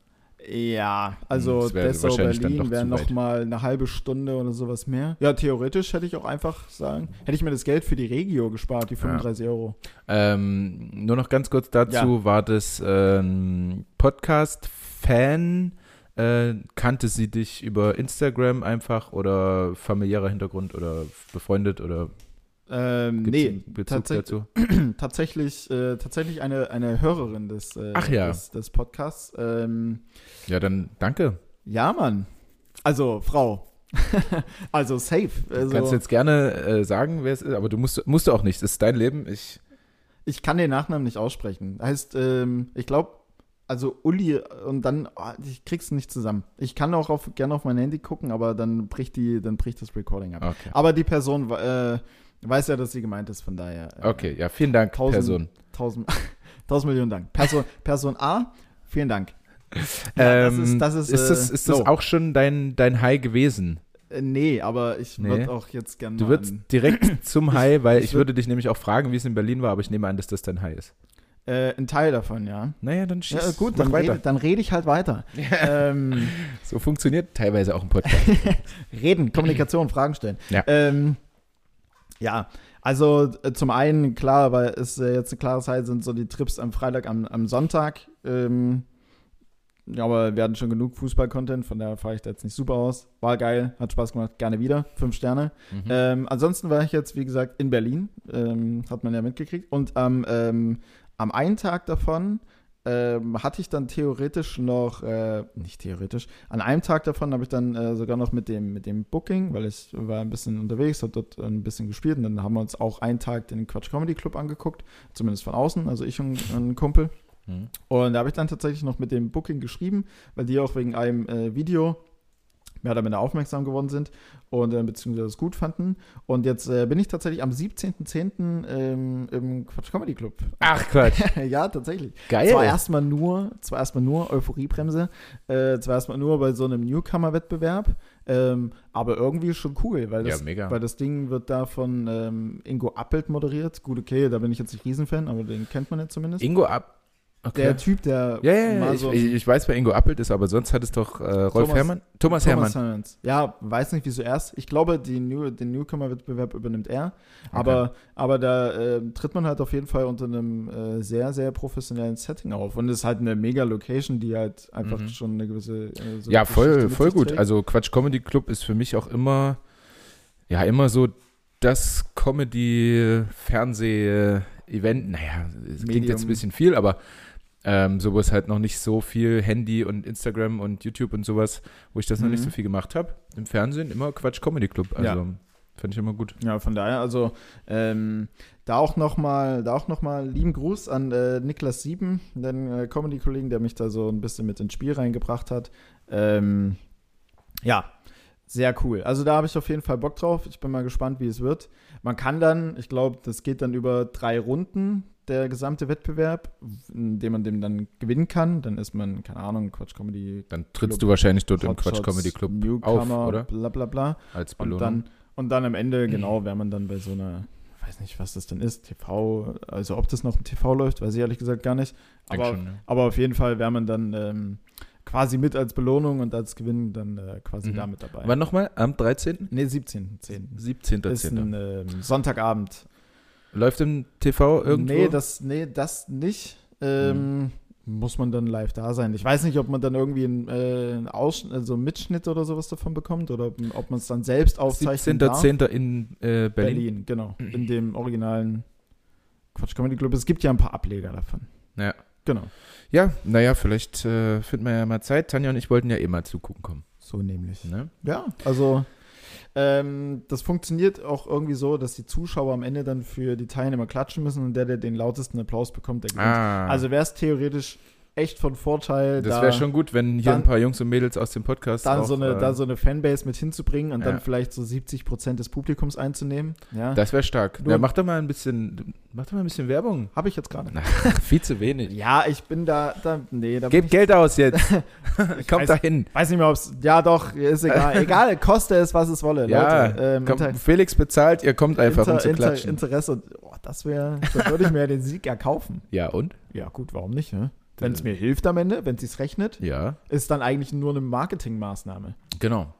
Ja, also Dessau, Berlin wäre zu noch weit. mal eine halbe Stunde oder sowas mehr. Ja, theoretisch hätte ich auch einfach sagen, hätte ich mir das Geld für die Regio gespart, die 35 Euro. Ähm, nur noch ganz kurz dazu, Ja. war das ähm, Podcast-Fan? Äh, kannte sie dich über Instagram einfach oder familiärer Hintergrund oder befreundet oder Ähm, nee, tatsächlich, dazu? tatsächlich, äh, tatsächlich eine, eine Hörerin des, äh, Ach ja. des, des Podcasts. Ähm, Ja, dann danke. ja, Mann. Also, Frau. also, safe. Also, Du kannst jetzt gerne äh, sagen, wer es ist, aber du musst, musst du auch nicht. Das ist dein Leben. Ich, ich kann den Nachnamen nicht aussprechen. Heißt, ähm, ich glaube, also Uli und dann, oh, ich krieg's nicht zusammen. Ich kann auch auf, gerne auf mein Handy gucken, aber dann bricht die, dann bricht das Recording ab. okay. Aber die Person äh, weiß ja, dass sie gemeint ist, von daher. Äh, Okay, ja, vielen Dank, Tausend- Person. Tausend, tausend Millionen Dank. Person, Person A, vielen Dank. Ja, das Ähm, ist, das ist, ist, das, äh, ist das no. auch schon dein, dein High gewesen? Äh, nee, aber ich Nee. würde auch jetzt gerne Du würdest direkt zum High, weil ich ich, würd- würde dich nämlich auch fragen, wie es in Berlin war, aber ich nehme an, dass das dein High ist. Äh, einen Teil davon, ja. Naja, dann schieß Ja, gut, dann rede, dann rede ich halt weiter. ähm, So funktioniert teilweise auch ein Podcast. reden, Kommunikation, Fragen stellen. Ja. Ähm, ja, also äh, zum einen, klar, weil es äh, jetzt eine klare Zeit sind, so die Trips am Freitag, am, am Sonntag. Ähm, ja, aber wir hatten schon genug Fußball-Content, von daher fahre ich da jetzt nicht super aus. War geil, hat Spaß gemacht, gerne wieder. Fünf Sterne. Mhm. Ähm, ansonsten war ich jetzt, wie gesagt, in Berlin. Ähm, hat man ja mitgekriegt. Und am, ähm, am einen Tag davon ähm, hatte ich dann theoretisch noch, äh, nicht theoretisch, an einem Tag davon habe ich dann äh, sogar noch mit dem, mit dem Booking, weil ich war ein bisschen unterwegs, habe dort ein bisschen gespielt und dann haben wir uns auch einen Tag den Quatsch Comedy Club angeguckt, zumindest von außen, also ich und ein Kumpel. Mhm. Und da habe ich dann tatsächlich noch mit dem Booking geschrieben, weil die auch wegen einem äh, Video mehr oder minder aufmerksam geworden sind und äh, beziehungsweise es gut fanden. Und jetzt äh, bin ich tatsächlich am 17.10. Ähm, im Quatsch Comedy Club. Ach Quatsch. ja, tatsächlich. Geil. Zwar erstmal nur, zwar erstmal nur Euphoriebremse, äh, zwar erstmal nur bei so einem Newcomer-Wettbewerb, ähm, aber irgendwie schon cool, weil das, Ja, weil das Ding wird da von ähm, Ingo Appelt moderiert. Gut, okay, da bin ich jetzt nicht Riesenfan, aber den kennt man ja zumindest. Ingo Ab. Okay. Der Typ, der ja, ja, ja. Ich, so ich, ich weiß, wer Ingo Appelt ist, aber sonst hat es doch äh, Rolf Thomas- Herrmann. Thomas, Herrmann. Hermanns. Ja, weiß nicht, wieso erst. Ich glaube, New, den Newcomer-Wettbewerb übernimmt er. Aber, aber da äh, tritt man halt auf jeden Fall unter einem äh, sehr, sehr professionellen Setting auf. Und es ist halt eine mega Location, die halt einfach Mhm. schon eine gewisse. Äh, so Ja, voll, voll gut. trägt. Also Quatsch Comedy Club ist für mich auch immer, ja, immer so das Comedy-Fernseh-Event. Naja, es klingt jetzt ein bisschen viel, aber ähm, sowas halt noch nicht so viel Handy und Instagram und YouTube und sowas, wo ich das noch nicht Mhm. so viel gemacht habe. Im Fernsehen immer Quatsch Comedy Club. Also Ja. fand ich immer gut. Ja, von daher, also ähm, da auch nochmal, da auch noch mal lieben Gruß an äh, Niklas Sieben, den äh, Comedy-Kollegen, der mich da so ein bisschen mit ins Spiel reingebracht hat. Ähm, ja, sehr cool. Also da habe ich auf jeden Fall Bock drauf. Ich bin mal gespannt, wie es wird. Man kann dann, ich glaube, das geht dann über drei Runden, der gesamte Wettbewerb, indem man den dann gewinnen kann. Dann ist man, keine Ahnung, Quatsch Comedy. Dann trittst Club, du wahrscheinlich dort im Hotshots, Quatsch Comedy Club Newcomer, auf, oder? Bla bla bla. Als Und Belohnung. dann, und dann am Ende, genau, wäre man dann bei so einer, weiß nicht, was das dann ist, TV, also ob das noch im TV läuft, weiß ich ehrlich gesagt gar nicht. Aber, schon, ja. aber auf jeden Fall wäre man dann ähm, quasi mit als Belohnung und als Gewinn dann äh, quasi Mhm. da mit dabei. Wann nochmal? Am 13.? Ne, 17.10. 17.10. Ist ein ähm, Sonntagabend. Läuft im TV irgendwo? Nee, das, nee, das nicht. Ähm, Muss man dann live da sein. Ich weiß nicht, ob man dann irgendwie einen, äh, einen Ausschnitt, also einen Mitschnitt oder sowas davon bekommt oder ob, man es dann selbst aufzeichnen darf. 17.10. in äh, Berlin. Berlin, genau. In dem originalen Quatsch Comedy Club. Es gibt ja ein paar Ableger davon. Ja. Genau. Ja, naja, vielleicht äh, finden wir ja mal Zeit. Tanja und ich wollten ja eh mal zugucken kommen. So nämlich. Ne? Ja, also ähm, das funktioniert auch irgendwie so, dass die Zuschauer am Ende dann für die Teilnehmer klatschen müssen und der, der den lautesten Applaus bekommt, der gewinnt. Ah. Also wäre es theoretisch echt von Vorteil. Das da- wäre schon gut, wenn hier dann- ein paar Jungs und Mädels aus dem Podcast dann auch, so eine, äh, da so eine Fanbase mit hinzubringen und Ja. dann vielleicht so 70 Prozent des Publikums einzunehmen. Ja, Das wäre stark. Nur- Ja, mach doch mal ein bisschen, mach doch mal ein bisschen Werbung. habe ich jetzt gerade. Viel zu wenig. Ja, ich bin da, da nee, da Gebt Geld aus jetzt. Kommt weiß- dahin. ich, weiß nicht mehr, ob es, ja doch, ist egal. egal, koste es, was es wolle. Ja, Leute, ähm, Inter- Felix bezahlt, ihr kommt einfach, um Inter, zu Inter, klatschen. Interesse, oh, das wäre, da würde ich mir ja den Sieg erkaufen. ja, und? Ja gut, warum nicht, ne? Wenn es mir hilft am Ende, wenn es sich rechnet, Ja, ist dann eigentlich nur eine Marketingmaßnahme. genau.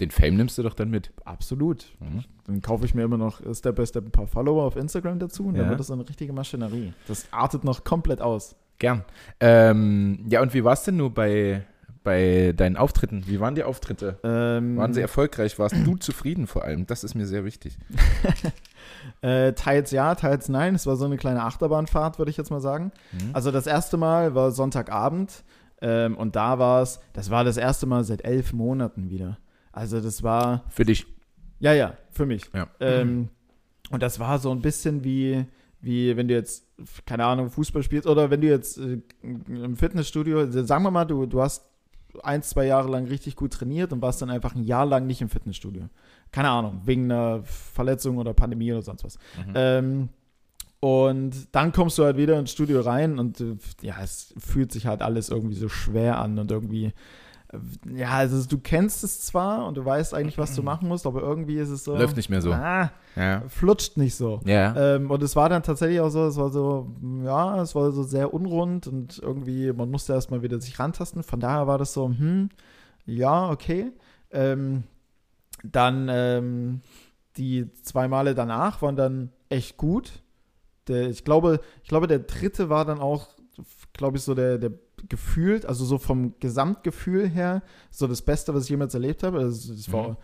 Den Fame nimmst du doch dann mit. Absolut. Mhm. Dann kaufe ich mir immer noch Step by Step ein paar Follower auf Instagram dazu und dann Ja. wird das eine richtige Maschinerie. Das artet noch komplett aus. Gern. Ähm, ja, und wie war es denn nur bei, bei deinen Auftritten? Wie waren die Auftritte? Ähm, Waren sie erfolgreich? Warst du zufrieden vor allem? Das ist mir sehr wichtig. äh, teils ja, teils nein. Es war so eine kleine Achterbahnfahrt, würde ich jetzt mal sagen. Mhm. Also das erste Mal war Sonntagabend ähm, und da war es, das war das erste Mal seit elf Monaten wieder. Also das war, Für dich. ja, ja, für mich. Ja. Ähm, und das war so ein bisschen wie, wie wenn du jetzt, keine Ahnung, Fußball spielst oder wenn du jetzt äh, im Fitnessstudio, sagen wir mal, du, du hast ein, zwei Jahre lang richtig gut trainiert und warst dann einfach ein Jahr lang nicht im Fitnessstudio. Keine Ahnung, wegen einer Verletzung oder Pandemie oder sonst was. Mhm. Ähm, und dann kommst du halt wieder ins Studio rein und äh, ja, es fühlt sich halt alles irgendwie so schwer an und irgendwie, äh, ja, also du kennst es zwar und du weißt eigentlich, was du machen musst, aber irgendwie ist es so. Läuft nicht mehr so. Ah, Ja. flutscht nicht so. Ja. Ähm, und es war dann tatsächlich auch so, es war so, ja, es war so sehr unrund und irgendwie, man musste erstmal wieder sich rantasten. Von daher war das so, hm, ja, okay. Ähm, dann ähm, die zwei Male danach waren dann echt gut. Der, ich glaube, ich glaube, der dritte war dann auch, glaube ich, so der, der gefühlt, also so vom Gesamtgefühl her, so das Beste, was ich jemals erlebt habe. Also es war Mhm.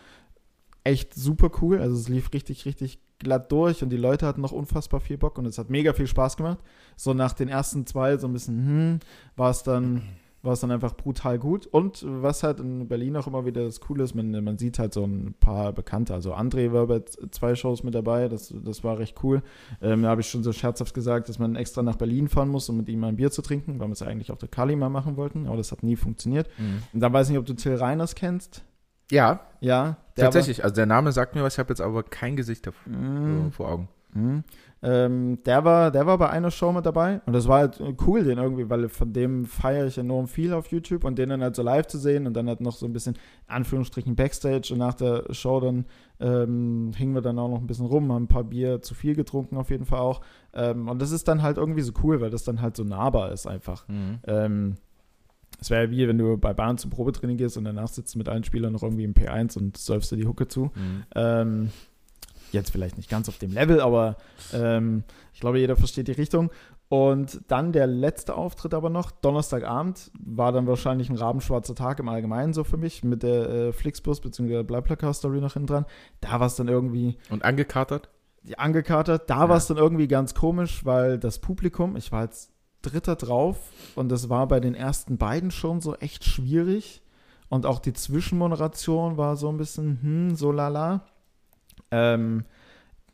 echt super cool. Also es lief richtig, richtig glatt durch und die Leute hatten noch unfassbar viel Bock und es hat mega viel Spaß gemacht. So nach den ersten zwei so ein bisschen, hm, war es dann, war es dann einfach brutal gut. Und was halt in Berlin auch immer wieder das Coole ist, man, man sieht halt so ein paar Bekannte. Also André war bei zwei Shows mit dabei, das, das war recht cool. Ähm, da habe ich schon so scherzhaft gesagt, dass man extra nach Berlin fahren muss, um mit ihm mal ein Bier zu trinken, weil wir es eigentlich auf der Kali mal machen wollten, aber das hat nie funktioniert. Mhm. Und dann weiß ich nicht, ob du Till Reiners kennst. Ja, Ja, tatsächlich. Also der Name sagt mir was, ich habe jetzt aber kein Gesicht davor, War, Mm. vor Augen. Mhm. Ähm, der, war, der war bei einer Show mit dabei und das war halt cool, den irgendwie, weil von dem feiere ich enorm viel auf YouTube und den dann halt so live zu sehen und dann halt noch so ein bisschen, Anführungsstrichen, Backstage und nach der Show dann ähm, hingen wir dann auch noch ein bisschen rum, haben ein paar Bier zu viel getrunken auf jeden Fall auch ähm, und das ist dann halt irgendwie so cool, weil das dann halt so nahbar ist einfach. Mhm. Ähm, es wäre wie wenn du bei Bahn zum Probetraining gehst und danach sitzt du mit allen Spielern noch irgendwie im P1 und surfst dir die Hucke zu. Mhm. Ähm, jetzt vielleicht nicht ganz auf dem Level, aber ähm, ich glaube, jeder versteht die Richtung. Und dann der letzte Auftritt aber noch, Donnerstagabend, war dann wahrscheinlich ein rabenschwarzer Tag im Allgemeinen so für mich, mit der äh, Flixbus bzw. Bleibplakat-Story noch hinten dran. Da war es dann irgendwie Und angekatert? die angekatert. Da Ja. war es dann irgendwie ganz komisch, weil das Publikum, ich war als Dritter drauf und das war bei den ersten beiden schon so echt schwierig. Und auch die Zwischenmoderation war so ein bisschen, hm, so lala. Ähm,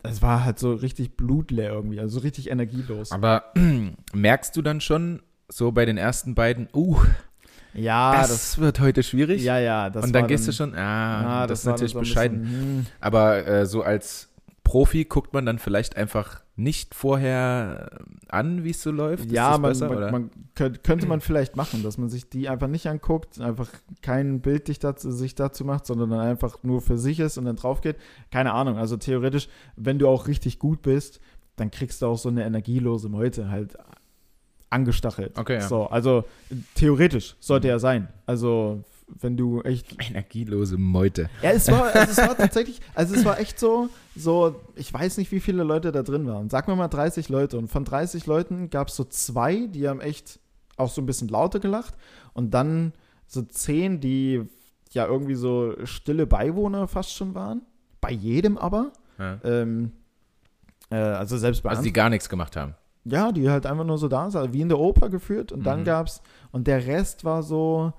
es war halt so richtig blutleer irgendwie, also so richtig energielos. Aber merkst du dann schon so bei den ersten beiden, uh, ja, das, wird heute schwierig? ja, ja. Das Und dann gehst du schon, ah, ja, das, ist war natürlich dann so bescheiden. bisschen, hm. Aber äh, so als Profi guckt man dann vielleicht einfach nicht vorher an, wie es so läuft? Ja, man, besser, man, man könnte, könnte man vielleicht machen, dass man sich die einfach nicht anguckt, einfach kein Bild dazu, sich dazu macht, sondern dann einfach nur für sich ist und dann drauf geht. Keine Ahnung. Also theoretisch, wenn du auch richtig gut bist, dann kriegst du auch so eine energielose Meute halt angestachelt. Okay, ja. Mhm. So, also theoretisch sollte er sein. Also wenn du echt Energielose Meute. ja, es war, also es war tatsächlich, also es war echt so, so, ich weiß nicht, wie viele Leute da drin waren. Sag mir mal 30 Leute. Und von 30 Leuten gab es so zwei, die haben echt auch so ein bisschen lauter gelacht. Und dann so zehn, die ja irgendwie so stille Beiwohner fast schon waren. Bei jedem aber. Ja. Ähm, äh, also selbst bei Also die gar nichts gemacht haben. Ja, die halt einfach nur so da saßen, wie in der Oper geführt. Und dann Mhm. gab's, und der Rest war so,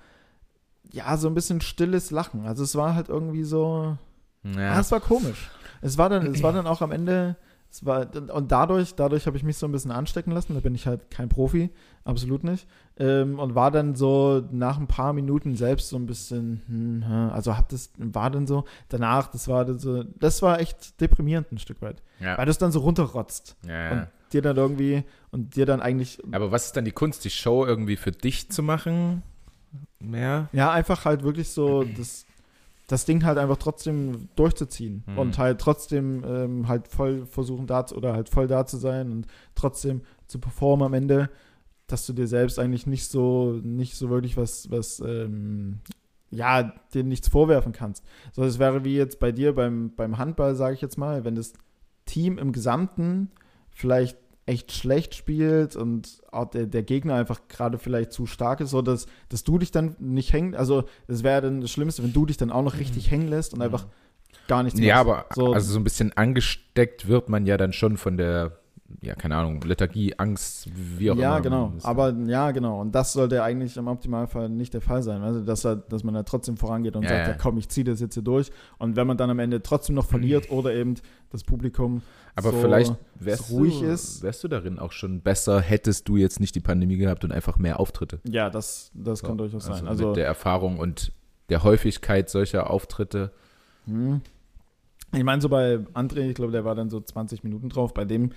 ja, so ein bisschen stilles Lachen. Also es war halt irgendwie so, Ah, Ja. es war komisch. Es war dann, es war dann auch am Ende, Es war, und dadurch, dadurch habe ich mich so ein bisschen anstecken lassen. Da bin ich halt kein Profi, absolut nicht. Ähm, und war dann so nach ein paar Minuten selbst so ein bisschen, hm, also hab das, war dann so, danach, das war dann so, das war echt deprimierend ein Stück weit. Ja. Weil das dann so runterrotzt. Ja, Und dir dann irgendwie, und dir dann eigentlich, Aber was ist dann die Kunst, die Show irgendwie für dich zu machen? Mehr? ja, einfach halt wirklich so das, das Ding halt einfach trotzdem durchzuziehen Mhm. und halt trotzdem ähm, halt voll versuchen da oder halt voll da zu sein und trotzdem zu performen am Ende, dass du dir selbst eigentlich nicht so, nicht so wirklich was, was, ähm, ja, dir nichts vorwerfen kannst. So, es wäre wie jetzt bei dir beim, beim Handball, sage ich jetzt mal, wenn das Team im Gesamten vielleicht echt schlecht spielt und auch der, der Gegner einfach gerade vielleicht zu stark ist, so dass, dass du dich dann nicht hängen, also das wäre dann das Schlimmste, wenn du dich dann auch noch richtig hängen lässt und einfach gar nichts Ja, machst. aber so, also so ein bisschen angesteckt wird man ja dann schon von der, ja, keine Ahnung, Lethargie, Angst, wie auch immer. ja, genau. Aber ja, genau. Und das sollte eigentlich im Optimalfall nicht der Fall sein. Also, dass, er, dass man da trotzdem vorangeht und Ja, sagt, ja. ja. komm, ich ziehe das jetzt hier durch. Und wenn man dann am Ende trotzdem noch verliert oder eben das Publikum aber so vielleicht wärst ruhig du, ist. wärst du darin auch schon besser, hättest du jetzt nicht die Pandemie gehabt und einfach mehr Auftritte. Ja, das, das kann So, durchaus sein. Also, Also, mit der Erfahrung und der Häufigkeit solcher Auftritte. Hm. Ich meine, so bei André, ich glaube, der war dann so 20 Minuten drauf. Bei dem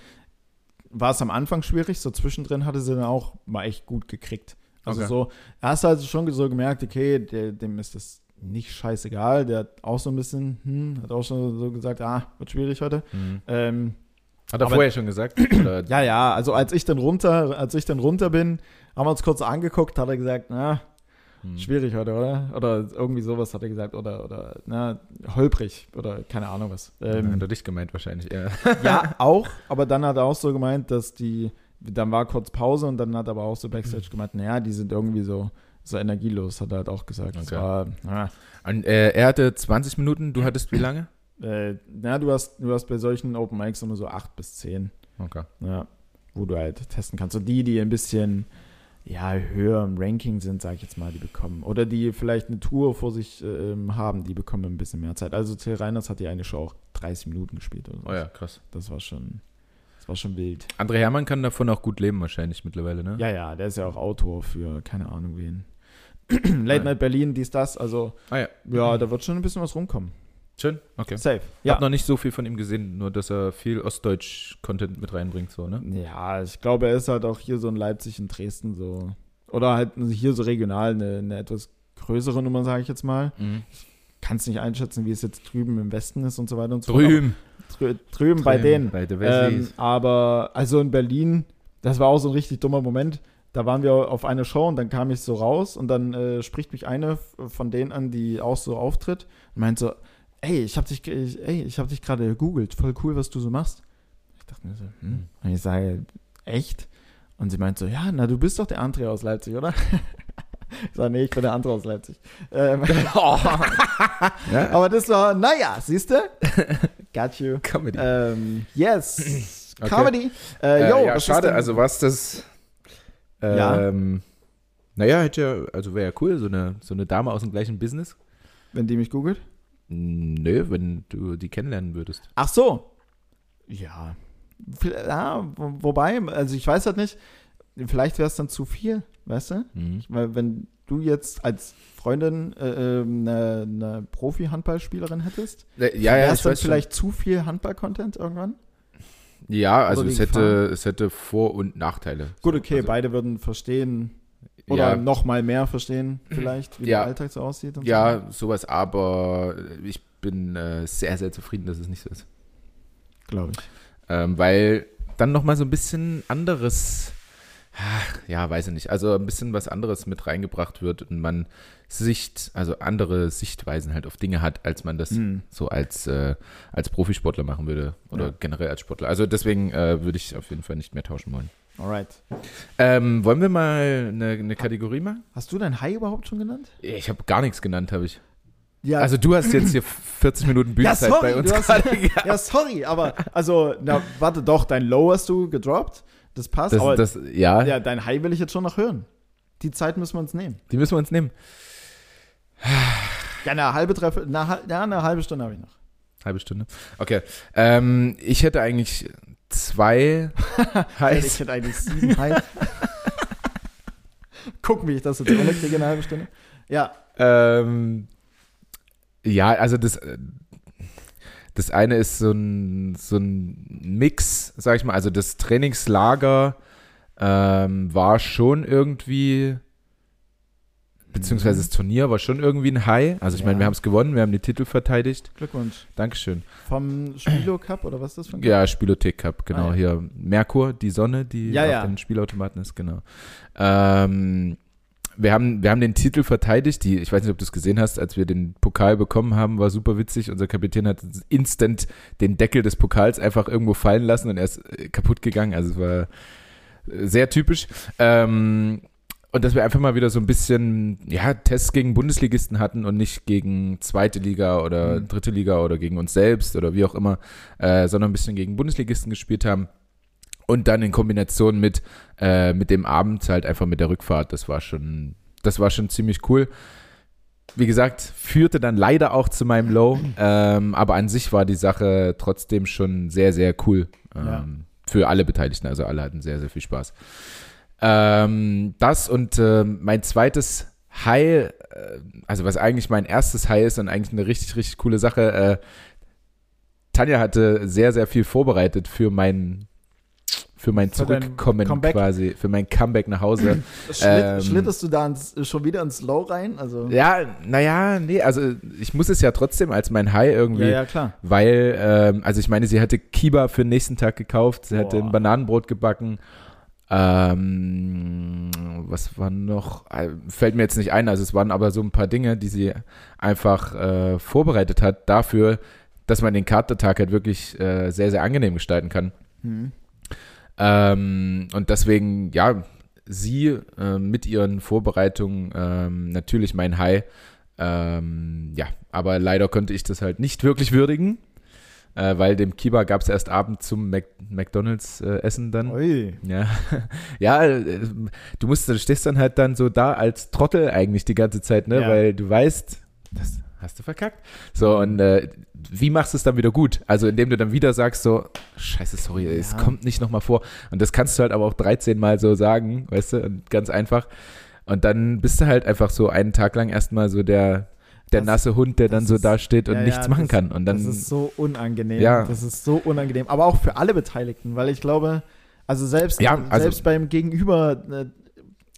war es am Anfang schwierig, so zwischendrin hatte sie dann auch mal echt gut gekriegt. Also Okay. so, hast du also schon so gemerkt, okay, der, dem ist das nicht scheißegal. Der hat auch so ein bisschen, hm, hat auch schon so gesagt, ah, wird schwierig heute. Ähm, Hat er Aber- vorher schon gesagt? Ja, ja, also als ich dann runter, als ich dann runter bin, haben wir uns kurz angeguckt, hat er gesagt, na, Hm. schwierig heute, oder? Oder irgendwie sowas hat er gesagt, oder, oder, na, holprig, oder keine Ahnung was. Ähm, Hat er dich gemeint wahrscheinlich, ja. ja, auch, aber dann hat er auch so gemeint, dass die, dann war kurz Pause und dann hat er aber auch so Backstage gemeint, naja, die sind irgendwie so, so energielos, hat er halt auch gesagt. Okay. war, ja, Und, äh, er hatte 20 Minuten, du hattest wie lange? äh, na, du hast, du hast bei solchen Open Mics immer so acht bis zehn, Okay. ja, wo du halt testen kannst. Und die, die ein bisschen, ja, höher im Ranking sind, sag ich jetzt mal, die bekommen. Oder die vielleicht eine Tour vor sich ähm, haben, die bekommen ein bisschen mehr Zeit. Also Till Reiners hat die eine Show auch 30 Minuten gespielt oder so. Oh ja, krass. Das war schon, das war schon wild. André Hermann kann davon auch gut leben wahrscheinlich mittlerweile, ne? Ja, ja, der ist ja auch Autor für keine Ahnung wen. Late Night Berlin, dies, das. Also, Ah ja. ja, da wird schon ein bisschen was rumkommen. Schön, okay. Safe. Ich Ja. habe noch nicht so viel von ihm gesehen, nur dass er viel Ostdeutsch-Content mit reinbringt, so, ne? Ja, ich glaube, er ist halt auch hier so in Leipzig, in Dresden so. Oder halt hier so regional eine, eine etwas größere Nummer, sage ich jetzt mal. Mhm. Kannst nicht einschätzen, wie es jetzt drüben im Westen ist und so weiter und so fort. Drüben. Drü drüben bei denen. Bei der Ähm, aber also in Berlin, das war auch so ein richtig dummer Moment. Da waren wir auf einer Show und dann kam ich so raus und dann äh, spricht mich eine von denen an, die auch so auftritt und meint so, ey, ich hab dich, ich, ey, ich hab dich gerade gegoogelt, voll cool, was du so machst. Ich dachte mir so, hm. Und ich sage, echt? Und sie meint so, ja, na, du bist doch der André aus Leipzig, oder? ich sage, nee, ich bin der André aus Leipzig. Ähm, ja? aber das war, naja, siehst du? Got you. Comedy. Ähm, yes. Okay. Comedy. Äh, Äh, yo, ja, was ist schade, also was das. Ja. Ähm, Naja, hätte ja, also wäre ja cool, so eine, so eine Dame aus dem gleichen Business. Wenn die mich googelt? Nö, wenn du die kennenlernen würdest. Ach so. Ja. Ja wo- wobei, also ich weiß halt nicht, vielleicht wäre es dann zu viel, weißt du? Mhm. Weil wenn du jetzt als Freundin äh, ähm, eine, eine Profi-Handballspielerin hättest, Äh, Ja, ja, wäre es dann weiß schon. vielleicht zu viel Handball-Content irgendwann? Ja, also es hätte, es hätte Vor- und Nachteile. Gut, okay, also, beide würden verstehen oder ja, noch mal mehr verstehen vielleicht, wie Ja. der Alltag so aussieht. Und so. ja, sowas, aber ich bin äh, sehr, sehr zufrieden, dass es nicht so ist. glaube ich. Ähm, weil dann nochmal so ein bisschen anderes, ja, weiß ich nicht, also ein bisschen was anderes mit reingebracht wird und man Sicht, also andere Sichtweisen halt auf Dinge hat, als man das Hm. so als, äh, als Profisportler machen würde oder Ja. generell als Sportler. Also deswegen äh, würde ich auf jeden Fall nicht mehr tauschen wollen. Alright. Ähm, wollen wir mal eine, eine Kategorie machen? Hast du dein Hai überhaupt schon genannt? Ich habe gar nichts genannt, habe ich. Ja, Also du hast jetzt hier 40 Minuten Bühnenzeit sorry, bei uns hast- gerade ja, sorry, aber also, na, warte doch, dein Low hast du gedroppt. Das passt, Das, aber das, ja, ja, dein High will ich jetzt schon noch hören. Die Zeit müssen wir uns nehmen. die müssen wir uns nehmen. Ja, eine halbe Treffen, eine, ja, eine halbe Stunde habe ich noch. Halbe Stunde. Okay. Ähm, ich hätte eigentlich zwei Highs. Ich hätte eigentlich sieben High. Gucken, wie ich das jetzt runterkriege in einer halben Stunde. Ja. Ähm, ja, also das, äh, das eine ist so ein, so ein Mix, sag ich mal. Also das Trainingslager ähm, war schon irgendwie, beziehungsweise das Turnier war schon irgendwie ein High. Also ich Ja. meine, wir haben es gewonnen, wir haben die Titel verteidigt. Glückwunsch. Dankeschön. Vom Spilo Cup oder was ist das für ein Ja, Spielothek Cup, genau. Ah, ja. Hier Merkur, die Sonne, die Ja, auf ja. den Spielautomaten ist, genau. Ähm, wir haben, wir haben den Titel verteidigt. Die, ich weiß nicht, ob du es gesehen hast, als wir den Pokal bekommen haben, war super witzig. Unser Kapitän hat instant den Deckel des Pokals einfach irgendwo fallen lassen und er ist äh, kaputt gegangen. Also es war äh, sehr typisch. Ähm, und dass wir einfach mal wieder so ein bisschen, ja, Tests gegen Bundesligisten hatten und nicht gegen zweite Liga oder Mhm. dritte Liga oder gegen uns selbst oder wie auch immer, äh, sondern ein bisschen gegen Bundesligisten gespielt haben. Und dann in Kombination mit, äh, mit dem Abend halt einfach mit der Rückfahrt. Das war schon, das war schon ziemlich cool. Wie gesagt, führte dann leider auch zu meinem Low, ähm, aber an sich war die Sache trotzdem schon sehr, sehr cool. Ähm, Ja. Für alle Beteiligten, also alle hatten sehr, sehr viel Spaß. Ähm, das und ähm, mein zweites High, äh, also was eigentlich mein erstes High ist und eigentlich eine richtig, richtig coole Sache. Äh, Tanja hatte sehr, sehr viel vorbereitet für mein, für mein Für Zurückkommen quasi, für mein Comeback nach Hause. Schlitt, Ähm, schlitterst du da ins, schon wieder ins Low rein? Also, ja, naja, nee, also ich muss es ja trotzdem als mein High irgendwie, ja, ja, klar. weil, ähm, also ich meine, sie hatte Kiba für den nächsten Tag gekauft, sie hatte Boah. ein Bananenbrot gebacken. Ähm, was war noch? Äh, Fällt mir jetzt nicht ein, also es waren aber so ein paar Dinge, die sie einfach äh, vorbereitet hat dafür, dass man den Katertag halt wirklich äh, sehr, sehr angenehm gestalten kann. Hm. Ähm, und deswegen, ja, sie äh, mit ihren Vorbereitungen ähm, natürlich mein High. Ähm, ja, aber leider konnte ich das halt nicht wirklich würdigen, äh, weil dem Kiba gab es erst Abend zum Mac McDonalds äh, Essen dann. Ui. Ja, ja, äh, du musst, du stehst dann halt dann so da als Trottel eigentlich die ganze Zeit, ne, Ja. weil du weißt, das hast du verkackt. So, und äh, wie machst du es dann wieder gut? Also, indem du dann wieder sagst so, scheiße, sorry, es Ja. kommt nicht nochmal vor. Und das kannst du halt aber auch 13 Mal so sagen, weißt du, und ganz einfach. Und dann bist du halt einfach so einen Tag lang erstmal so der, der Das- nasse Hund, der dann so ist- da steht und Ja, nichts ja, machen das- kann. Und dann, das ist so unangenehm. Ja. Das ist so unangenehm. Aber auch für alle Beteiligten, weil ich glaube, also selbst, Ja, also- selbst beim Gegenüber, äh,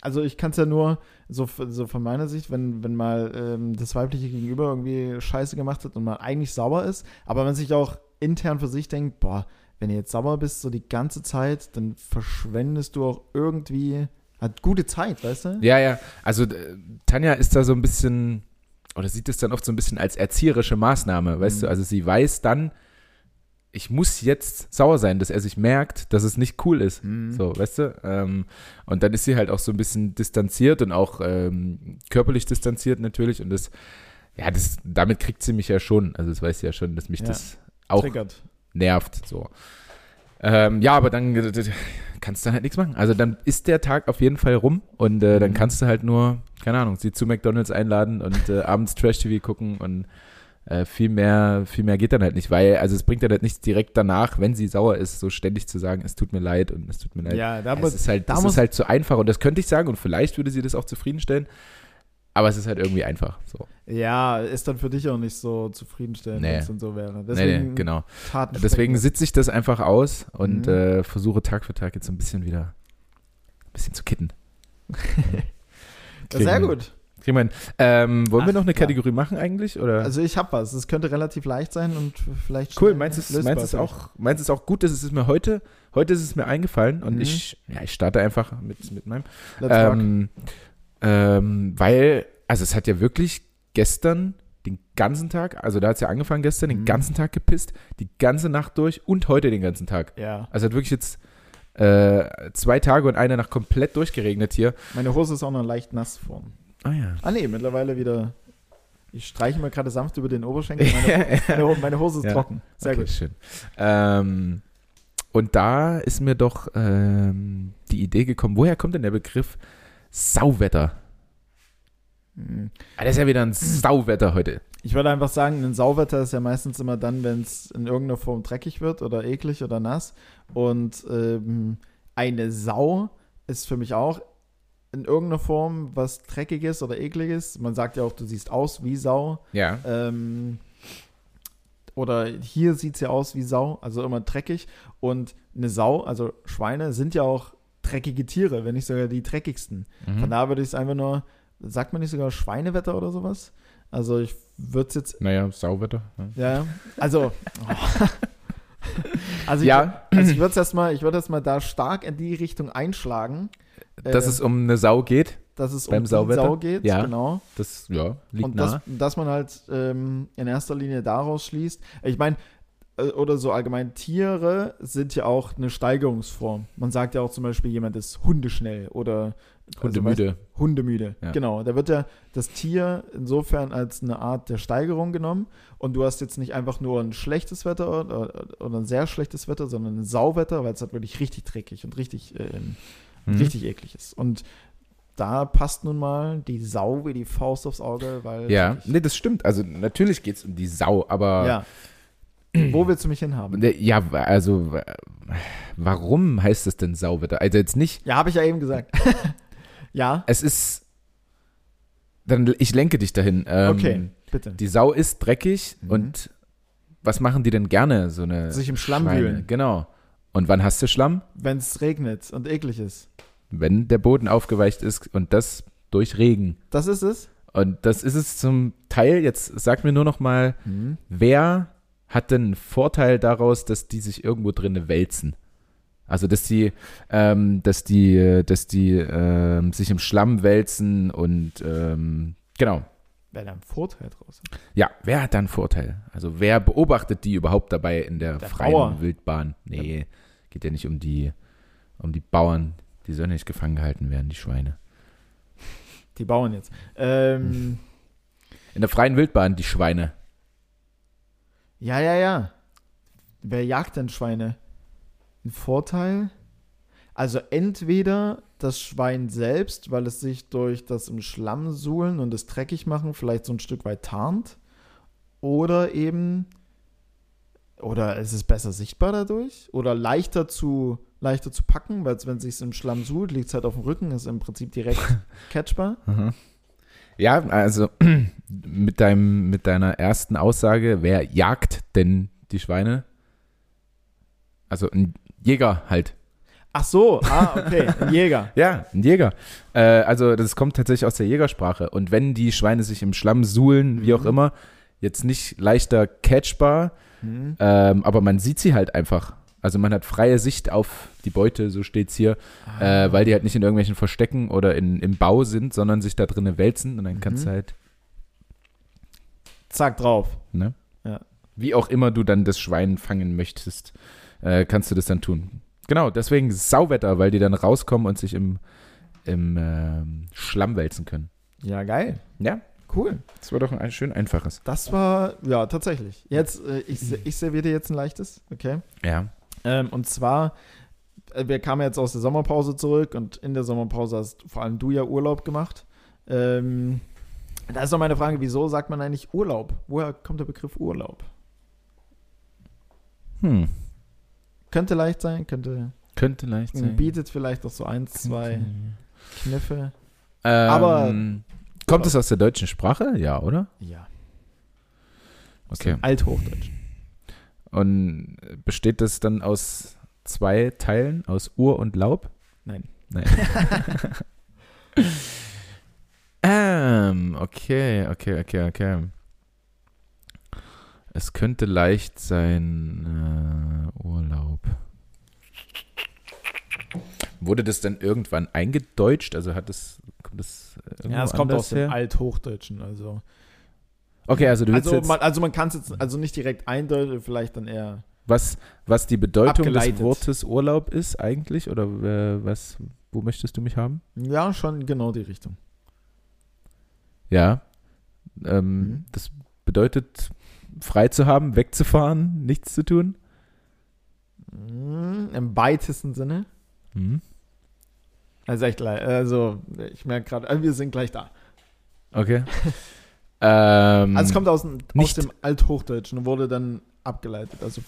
also ich kann es ja nur, so, so von meiner Sicht, wenn, wenn mal ähm, das weibliche Gegenüber irgendwie Scheiße gemacht hat und man eigentlich sauer ist, aber man sich auch intern für sich denkt, boah, wenn du jetzt sauer bist, so die ganze Zeit, dann verschwendest du auch irgendwie halt gute Zeit, weißt du? Ja, ja. Also Tanja ist da so ein bisschen, oder sieht es dann oft so ein bisschen als erzieherische Maßnahme, weißt Mhm. du? Also sie weiß dann, ich muss jetzt sauer sein, dass er sich merkt, dass es nicht cool ist. Mhm. So, weißt du? Ähm, und dann ist sie halt auch so ein bisschen distanziert und auch ähm, körperlich distanziert natürlich. Und das, ja, das, damit kriegt sie mich ja schon. Also das weiß sie ja schon, dass mich Ja. das auch Triggert. nervt. So. Ähm, ja, aber dann äh, kannst du dann halt nichts machen. Also dann ist der Tag auf jeden Fall rum und äh, dann Mhm. kannst du halt nur, keine Ahnung, sie zu McDonalds einladen und äh, abends Trash-TV gucken und äh, viel mehr, viel mehr geht dann halt nicht, weil, also es bringt ja halt nichts direkt danach, wenn sie sauer ist, so ständig zu sagen, es tut mir leid und es tut mir leid. Ja, da es muss, ist halt, da das muss- ist halt zu einfach und das könnte ich sagen und vielleicht würde sie das auch zufriedenstellen, aber es ist halt irgendwie einfach. So. ja, ist dann für dich auch nicht so zufriedenstellend, Nee. wenn es dann so wäre. Nee, Deswegen nee, genau. Taten Deswegen sitze ich das einfach aus und Mhm. äh, versuche Tag für Tag jetzt so ein bisschen wieder ein bisschen zu kitten. Ja, Sehr wir- gut. Kriegen wir hin. Ähm, wollen wir Ach, noch eine. Kategorie machen eigentlich? Oder? Also ich habe was. Es könnte relativ leicht sein und vielleicht cool, schnell meinst du es lösbar meinst du es sein. auch, meinst du es auch gut, dass es ist mir heute, heute ist es mir eingefallen und Mhm. ich, ja, ich starte einfach mit, mit meinem. Let's rock. Ähm, weil, also es hat ja wirklich gestern den ganzen Tag, also da hat es ja angefangen gestern, den Mhm. ganzen Tag gepisst, die ganze Nacht durch und heute den ganzen Tag. Ja, Also hat wirklich jetzt äh, zwei Tage und eine Nacht komplett durchgeregnet hier. meine Hose ist auch noch leicht nass vorn. Ah ja. Ah nee, mittlerweile wieder. Ich streiche mir gerade sanft über den Oberschenkel. Meine, meine, meine Hose ist Ja. trocken. Sehr okay, gut. schön. Ähm, und da ist mir doch ähm, die Idee gekommen, woher kommt denn der Begriff Sauwetter? Mhm. Das ist ja wieder ein Sauwetter heute. Ich würde einfach sagen, ein Sauwetter ist ja meistens immer dann, wenn es in irgendeiner Form dreckig wird oder eklig oder nass. Und ähm, eine Sau ist für mich auch in irgendeiner Form was Dreckiges oder Ekliges. Man sagt ja auch, du siehst aus wie Sau. Ja. Ähm, oder hier sieht es ja aus wie Sau, also immer dreckig. Und eine Sau, also Schweine, sind ja auch dreckige Tiere, wenn nicht sogar die dreckigsten. Mhm. Von daher würde ich es einfach nur, sagt man nicht sogar Schweinewetter oder sowas? Also ich würde es jetzt, Naja, Sauwetter. Ja. ja, also, also Ja. ich, also ich würde es erstmal, ich würde erstmal da stark in die Richtung einschlagen, Dass Äh, es um eine Sau geht, dass es beim um die Sauwetter? Sau geht, Ja. genau. das ja, liegt Und nah. dass, dass man halt ähm, in erster Linie daraus schließt. Ich meine, oder so allgemein, Tiere sind ja auch eine Steigerungsform. Man sagt ja auch zum Beispiel, jemand ist hundeschnell oder also, weißt- Hundemüde. Hundemüde. Ja. Genau. Da wird ja das Tier insofern als eine Art der Steigerung genommen. Und du hast jetzt nicht einfach nur ein schlechtes Wetter oder, oder ein sehr schlechtes Wetter, sondern ein Sauwetter, weil es halt wirklich richtig dreckig und richtig, ähm, Mhm. richtig eklig ist. Und da passt nun mal die Sau wie die Faust aufs Auge, weil. Ja, nee, das stimmt. Also natürlich geht es um die Sau, aber Ja. Wo willst du mich hinhaben? Ne, ja, also warum heißt es denn Sauwetter? Also jetzt nicht, Ja, habe ich ja eben gesagt. ja, es ist, dann ich lenke dich dahin. Ähm, okay, bitte. Die Sau ist dreckig Mhm. und was machen die denn gerne? So eine Sich im Schlamm Schweine? wühlen. Genau. Und wann hast du Schlamm? Wenn es regnet und eklig ist. Wenn der Boden aufgeweicht ist und das durch Regen. Das ist es. Und das ist es zum Teil. Jetzt sag mir nur noch mal, wer hat denn einen Vorteil daraus, dass die sich irgendwo drinne wälzen? Also dass die, ähm, dass die, dass die ähm, sich im Schlamm wälzen und ähm, genau. Wäre da ein Vorteil draus. Ja, wer hat da einen Vorteil? Also wer beobachtet die überhaupt dabei in der, Der freien Bauer. Wildbahn? Nee, geht ja nicht um die, um die Bauern. Die sollen nicht gefangen gehalten werden, die Schweine. Die Bauern jetzt. Ähm, In der freien Wildbahn, die Schweine. Ja, ja, ja. Wer jagt denn Schweine? Ein Vorteil? Also entweder das Schwein selbst, weil es sich durch das im Schlamm suhlen und es dreckig machen vielleicht so ein Stück weit tarnt. Oder eben, oder ist es besser sichtbar dadurch? Oder leichter zu, leichter zu packen, weil es, wenn es sich im Schlamm suhlt, liegt es halt auf dem Rücken, ist im Prinzip direkt catchbar. Ja, also mit, deinem, mit deiner ersten Aussage, wer jagt denn die Schweine? Also ein Jäger halt. Ach so, ah, okay, ein Jäger. Ja, ein Jäger. Äh, also das kommt tatsächlich aus der Jägersprache. Und wenn die Schweine sich im Schlamm suhlen, wie auch Mhm. immer, jetzt nicht leichter catchbar, Hm. ähm, aber man sieht sie halt einfach. Also man hat freie Sicht auf die Beute, so steht's hier, Ah. äh, weil die halt nicht in irgendwelchen Verstecken oder in, im Bau sind, sondern sich da drinnen wälzen und dann kannst Mhm. du halt Zack drauf. Ne? Ja. Wie auch immer du dann das Schwein fangen möchtest, äh, kannst du das dann tun. Genau, deswegen Sauwetter, weil die dann rauskommen und sich im, im ähm, Schlamm wälzen können. Ja, geil. Ja, Cool. das war doch ein schön einfaches. Das war, ja, tatsächlich. Jetzt, äh, ich, ich serviere dir jetzt ein leichtes, okay? Ja. Ähm, und zwar, äh, wir kamen jetzt aus der Sommerpause zurück und in der Sommerpause hast vor allem du ja Urlaub gemacht. Ähm, da ist noch meine Frage, wieso sagt man eigentlich Urlaub? Woher kommt der Begriff Urlaub? Hm. Könnte leicht sein, könnte, Könnte leicht sein. bietet vielleicht auch so eins, zwei Kniffe. Ähm, Aber- Kommt es aus der deutschen Sprache? Ja, oder? Ja, Okay. Althochdeutsch. Und besteht das dann aus zwei Teilen, aus Ur und Laub? Nein. Nein. ähm, okay, okay, okay, okay. Es könnte leicht sein, äh, Urlaub. Wurde das dann irgendwann eingedeutscht? Also hat das, kommt das äh, Ja, es kommt aus dem her? Althochdeutschen, also. Okay, also du willst Also jetzt, man, also man kann es jetzt also nicht direkt eindeuten, vielleicht dann eher. was, was die Bedeutung Abgeleitet. des Wortes Urlaub ist eigentlich? Oder äh, was, wo möchtest du mich haben? Ja, schon genau die Richtung. Ja. Ähm, Mhm. Das bedeutet, frei zu haben, wegzufahren, nichts zu tun. Mm, Im weitesten Sinne. Mhm. Also echt. Also ich merke gerade, äh, wir sind gleich da. Okay. Ähm, Also es kommt aus, dem- aus dem Althochdeutschen und wurde dann abgeleitet. Also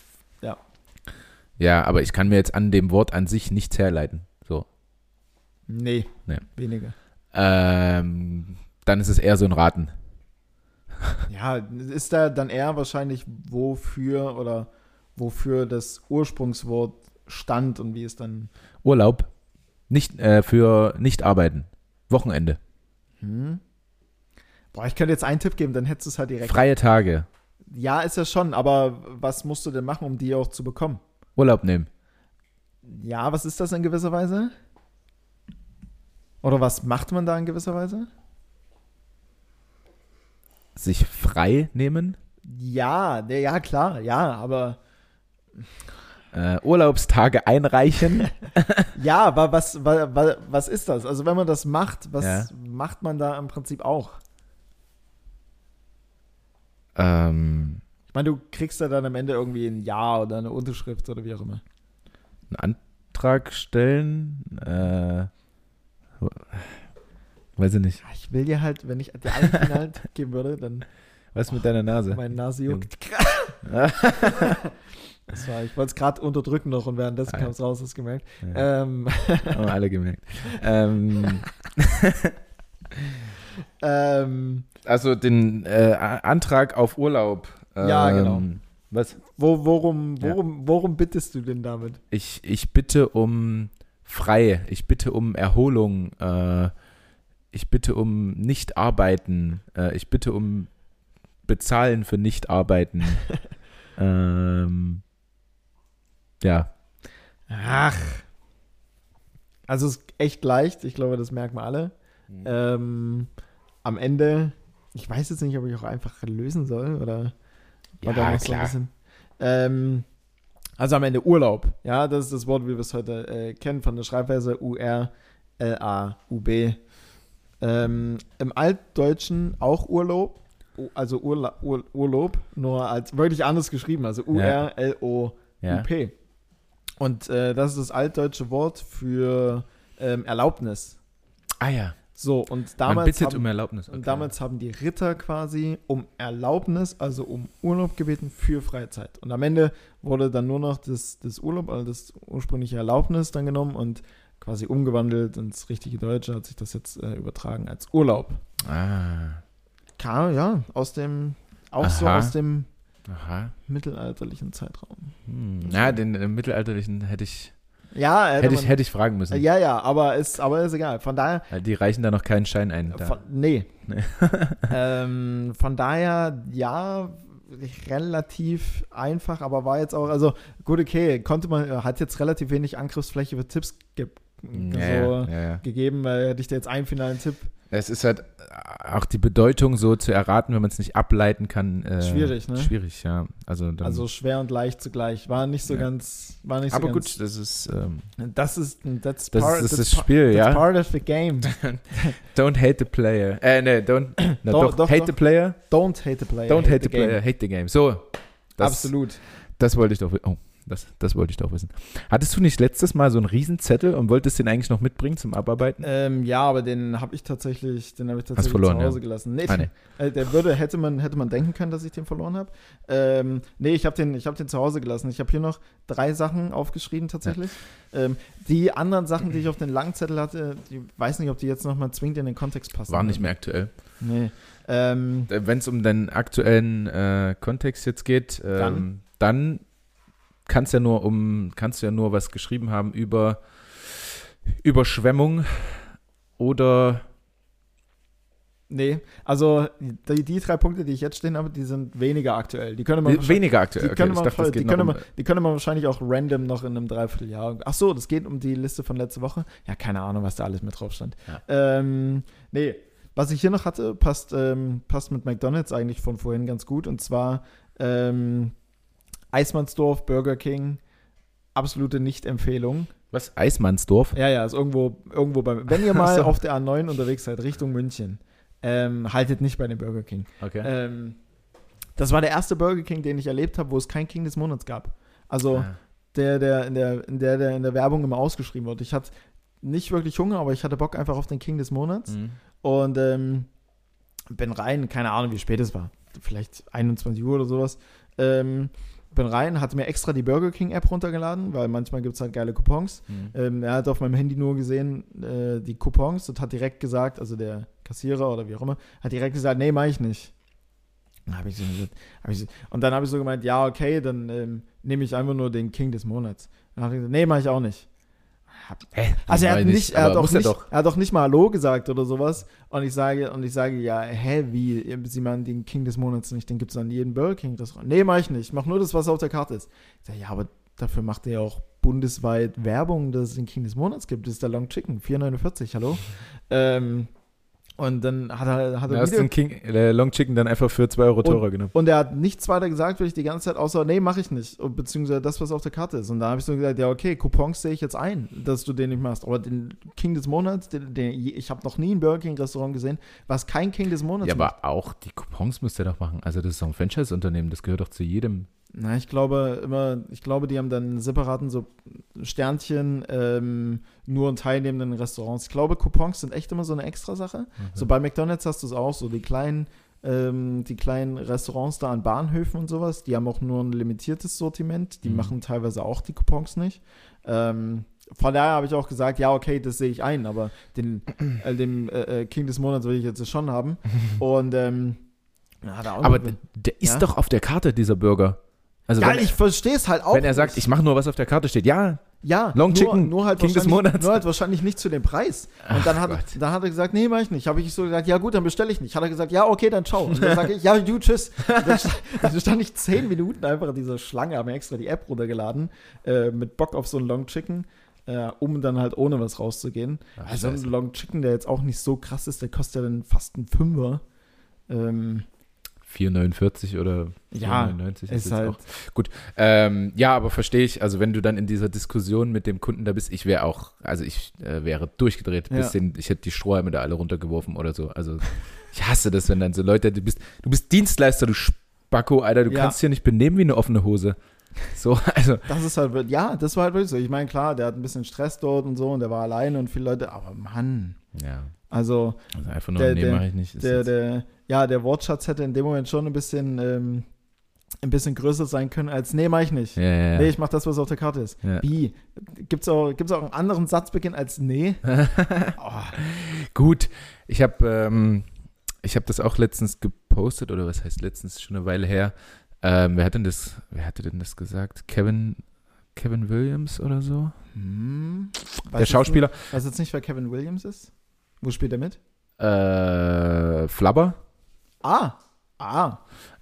ja, aber ich kann mir jetzt an dem Wort an sich nichts herleiten. So. nee, Nee. weniger. Ähm, dann ist es eher so ein Raten. Ja, ist da dann eher wahrscheinlich wofür oder wofür das Ursprungswort stand und wie es dann. Urlaub. Nicht, äh, für nicht arbeiten. Wochenende. Hm? Boah, ich könnte jetzt einen Tipp geben, dann hättest du es halt direkt. Freie Tage. Ja, ist ja schon, aber was musst du denn machen, um die auch zu bekommen? Urlaub nehmen. Ja, was ist das in gewisser Weise? Oder was macht man da in gewisser Weise? Sich frei nehmen. Ja, ne, ja, klar, ja, aber Äh, Urlaubstage einreichen. ja, aber was, wa, wa, was ist das? Also wenn man das macht, was Ja. macht man da im Prinzip auch? Ähm, Ich meine, du kriegst ja dann am Ende irgendwie ein Ja oder eine Unterschrift oder wie auch immer. einen Antrag stellen. Äh, weiß ich nicht. Ich will dir halt, wenn ich dir einen finalen Tipp geben würde, dann Was mit deiner Nase? meine Nase juckt. Das war, ich wollte es gerade unterdrücken noch und währenddessen Ah, kam es raus, hast du gemerkt. Ja, Ähm, haben wir alle gemerkt. Ähm, ähm, also den äh, Antrag auf Urlaub. Ja, ähm, genau. Was? wo, worum, Ja. worum, worum bittest du denn damit? Ich, ich bitte um frei. Ich bitte um Erholung. Äh, ich bitte um nicht arbeiten. Äh, ich bitte um bezahlen für nicht arbeiten. ähm, ja. Ach. Also es ist echt leicht, ich glaube, das merken wir alle. Ähm, am Ende, ich weiß jetzt nicht, ob ich auch einfach lösen soll oder Ja, noch so klar. bisschen. Ähm, also am Ende Urlaub. Ja, das ist das Wort, wie wir es heute äh, kennen, von der Schreibweise U-R-L-A-U-B. Ähm, Im Altdeutschen auch Urlaub, also Urla Ur Urlaub, nur als wirklich anders geschrieben, also U-R-L-O-U-P. Ja. Und äh, das ist das altdeutsche Wort für ähm, Erlaubnis. Ah ja. So, und damals haben, um Erlaubnis. und Okay. damals haben die Ritter quasi um Erlaubnis, also um Urlaub gebeten für Freizeit. Und am Ende wurde dann nur noch das, das Urlaub, also das ursprüngliche Erlaubnis dann genommen und quasi umgewandelt ins richtige Deutsche, hat sich das jetzt äh, übertragen als Urlaub. Ah. Kam, ja, aus dem, auch so Aha. aus dem Aha. mittelalterlichen Zeitraum. Hm. Ja, den, äh, mittelalterlichen hätte ich, Ja, hätte ich, man- hätte ich fragen müssen. ja, ja, aber ist, aber ist egal. Von daher, Die reichen da noch keinen Schein ein. Da. Von, nee. Nee. ähm, von daher, ja, relativ einfach, aber war jetzt auch, also gut, okay, konnte man, hat jetzt relativ wenig Angriffsfläche für Tipps ge ja, so ja, ja, gegeben, weil hätte ich dir jetzt einen finalen Tipp. Es ist halt auch die Bedeutung so zu erraten, wenn man es nicht ableiten kann. Äh, Schwierig, ne? Schwierig, ja. Also, dann, Also schwer und leicht zugleich. War nicht so Ja. ganz, war nicht so aber ganz. gut, das ist, ähm, Das ist, that's das, part, ist, das that's Spiel, that's ja. part of the game. Don't hate the player. Äh, ne, don't, na, Doch, doch, doch, hate doch. the player, Don't hate the player. don't hate, the, game. player, hate the game. So, das, Absolut. das wollte ich doch, oh, das, das wollte ich doch wissen. Hattest du nicht letztes Mal so einen Riesenzettel und wolltest den eigentlich noch mitbringen zum Abarbeiten? Ähm, ja, aber den habe ich tatsächlich, den habe ich tatsächlich verloren, zu Hause ja. gelassen. Nee, Ah, nee. äh, der würde, hätte man, hätte man denken können, dass ich den verloren habe. Ähm, nee, ich habe den, ich habe den zu Hause gelassen. Ich habe hier noch drei Sachen aufgeschrieben tatsächlich. Ähm, die anderen Sachen, die ich auf den Langzettel hatte, ich weiß nicht, ob die jetzt nochmal zwingend in den Kontext passen. War nicht mehr aktuell. Nee. Ähm, Wenn es um den aktuellen äh, Kontext jetzt geht, ähm, Dann? dann, kannst ja nur um kannst du ja nur was geschrieben haben über Überschwemmung oder nee, also die, die drei Punkte, die ich jetzt stehen habe, die sind weniger aktuell. Die können man weniger aktuell. Die Okay, können, man, dachte, die, können man, die können man wahrscheinlich auch random noch in einem Dreivierteljahr. Ach so, das geht um die Liste von letzter Woche. Ja, keine Ahnung, was da alles mit drauf stand. Ja. Ähm, nee, was ich hier noch hatte, passt, ähm, passt mit McDonalds eigentlich von vorhin ganz gut. Und zwar ähm, Eismannsdorf, Burger King, absolute Nicht-Empfehlung. was Eismannsdorf. Ja, ja, ist irgendwo, irgendwo bei. Wenn ihr mal so. auf der A9 unterwegs seid, Richtung München, ähm, haltet nicht bei dem Burger King. Okay. Ähm, das war der erste Burger King, den ich erlebt habe, wo es kein King des Monats gab. Also Ah. der, der in der, in der, der in der Werbung immer ausgeschrieben wird. Ich hatte nicht wirklich Hunger, aber ich hatte Bock einfach auf den King des Monats. Mhm. Und ähm, bin rein, keine Ahnung, wie spät es war. Vielleicht 21 Uhr oder sowas. Ähm, bin rein, hatte mir extra die Burger King App runtergeladen, weil manchmal gibt es halt geile Coupons. Mhm. Ähm, er hat auf meinem Handy nur gesehen, äh, die Coupons und hat direkt gesagt, also der Kassierer oder wie auch immer, hat direkt gesagt, nee, mach ich nicht. Dann hab ich so, hab ich so, und dann habe ich so gemeint, ja, okay, dann ähm, nehme ich einfach nur den King des Monats. Dann hat er gesagt, nee, mach ich auch nicht. Hä? Also er hat, nicht, er, hat auch nicht, doch. er hat auch nicht mal Hallo gesagt oder sowas. Und ich sage, und ich sage, ja, hä, wie, Sie meinen den King des Monats nicht, den gibt es an jedem Burger King Restaurant. Nee, mach ich nicht. Ich mach nur das, was auf der Karte ist. Ich sage, ja, aber dafür macht er ja auch bundesweit Werbung, dass es den King des Monats gibt. Das ist der Long Chicken, 4,49, hallo? ähm, und dann hat er, hat er hast den King, äh, Long Chicken dann einfach für 2 Euro teurer genommen. und er hat nichts weiter gesagt, wirklich die ganze Zeit, außer, nee, mache ich nicht. Und, beziehungsweise das, was auf der Karte ist. Und da habe ich so gesagt, ja, okay, Coupons sehe ich jetzt ein, dass du den nicht machst. Aber den King des Monats, den, den, ich habe noch nie ein Burger King Restaurant gesehen, was kein King des Monats Ja, macht. aber auch die Coupons müsst ihr doch machen. Also das ist doch ein Franchise-Unternehmen, das gehört doch zu jedem. Na, ich glaube immer, ich glaube, die haben dann einen separaten so Sternchen ähm, nur in teilnehmenden Restaurants. Ich glaube, Coupons sind echt immer so eine extra Sache. So bei McDonalds hast du es auch, so die kleinen, ähm, die kleinen Restaurants da an Bahnhöfen und sowas, die haben auch nur ein limitiertes Sortiment, die Mhm. machen teilweise auch die Coupons nicht. Ähm, von daher habe ich auch gesagt, ja, okay, das sehe ich ein, aber den, äh, den äh, äh, King des Monats will ich jetzt schon haben. Und ähm, er Aber noch- d- der ist Ja? doch auf der Karte, dieser Burger. Also ja, wenn, ich verstehe es halt auch. wenn er sagt, ich mache nur, was auf der Karte steht, ja, Ja, Long nur, Chicken, nur halt King des Monats. Nur halt wahrscheinlich nicht zu dem Preis. Und Ach dann hat, Gott. dann hat er gesagt, nee, mach ich nicht. Habe ich so gesagt, ja gut, dann bestelle ich nicht. Hat er gesagt, ja, okay, dann ciao. Und dann sage ich, ja, du, tschüss. Dann, stand- dann stand ich zehn Minuten einfach in dieser Schlange, habe mir extra die App runtergeladen, äh, mit Bock auf so einen Long Chicken, äh, um dann halt ohne was rauszugehen. Ach, also ein. Long Chicken, der jetzt auch nicht so krass ist, der kostet ja dann fast einen Fünfer. Ähm, 4,49 oder Ja, 4,99 ist jetzt halt- auch. Gut, ähm, ja, aber verstehe ich, also wenn du dann in dieser Diskussion mit dem Kunden da bist, ich wäre auch, also ich äh, wäre durchgedreht, Ja. den, ich hätte die Strohhalme da alle runtergeworfen oder so, also ich hasse das, wenn dann so Leute, du bist, du bist Dienstleister, du Spacko, Alter, du Ja. kannst hier nicht benehmen wie eine offene Hose. So, also, Das ist halt, wirklich- ja, das war halt wirklich so. Ich meine, klar, der hat ein bisschen Stress dort und so und der war alleine und viele Leute, aber Mann, ja, also also einfach nur, Der- nee, der- mache ich nicht. Ist der, der, ja, der Wortschatz hätte in dem Moment schon ein bisschen, ähm, ein bisschen größer sein können als, nee, mach ich nicht. ja, ja, ja. Nee, ich mach das, was auf der Karte ist. Ja. Wie? Gibt's auch, gibt's auch einen anderen Satzbeginn als nee? oh, Gut, ich habe ähm, ich habe das auch letztens gepostet oder was heißt letztens schon eine Weile her. Ähm, wer hat denn das? Wer hatte denn das gesagt? Kevin Kevin Williams oder so? hm. Der Schauspieler Nicht, weiß jetzt nicht, wer Kevin Williams ist? Wo spielt er mit? äh, Flabber Ah, ah,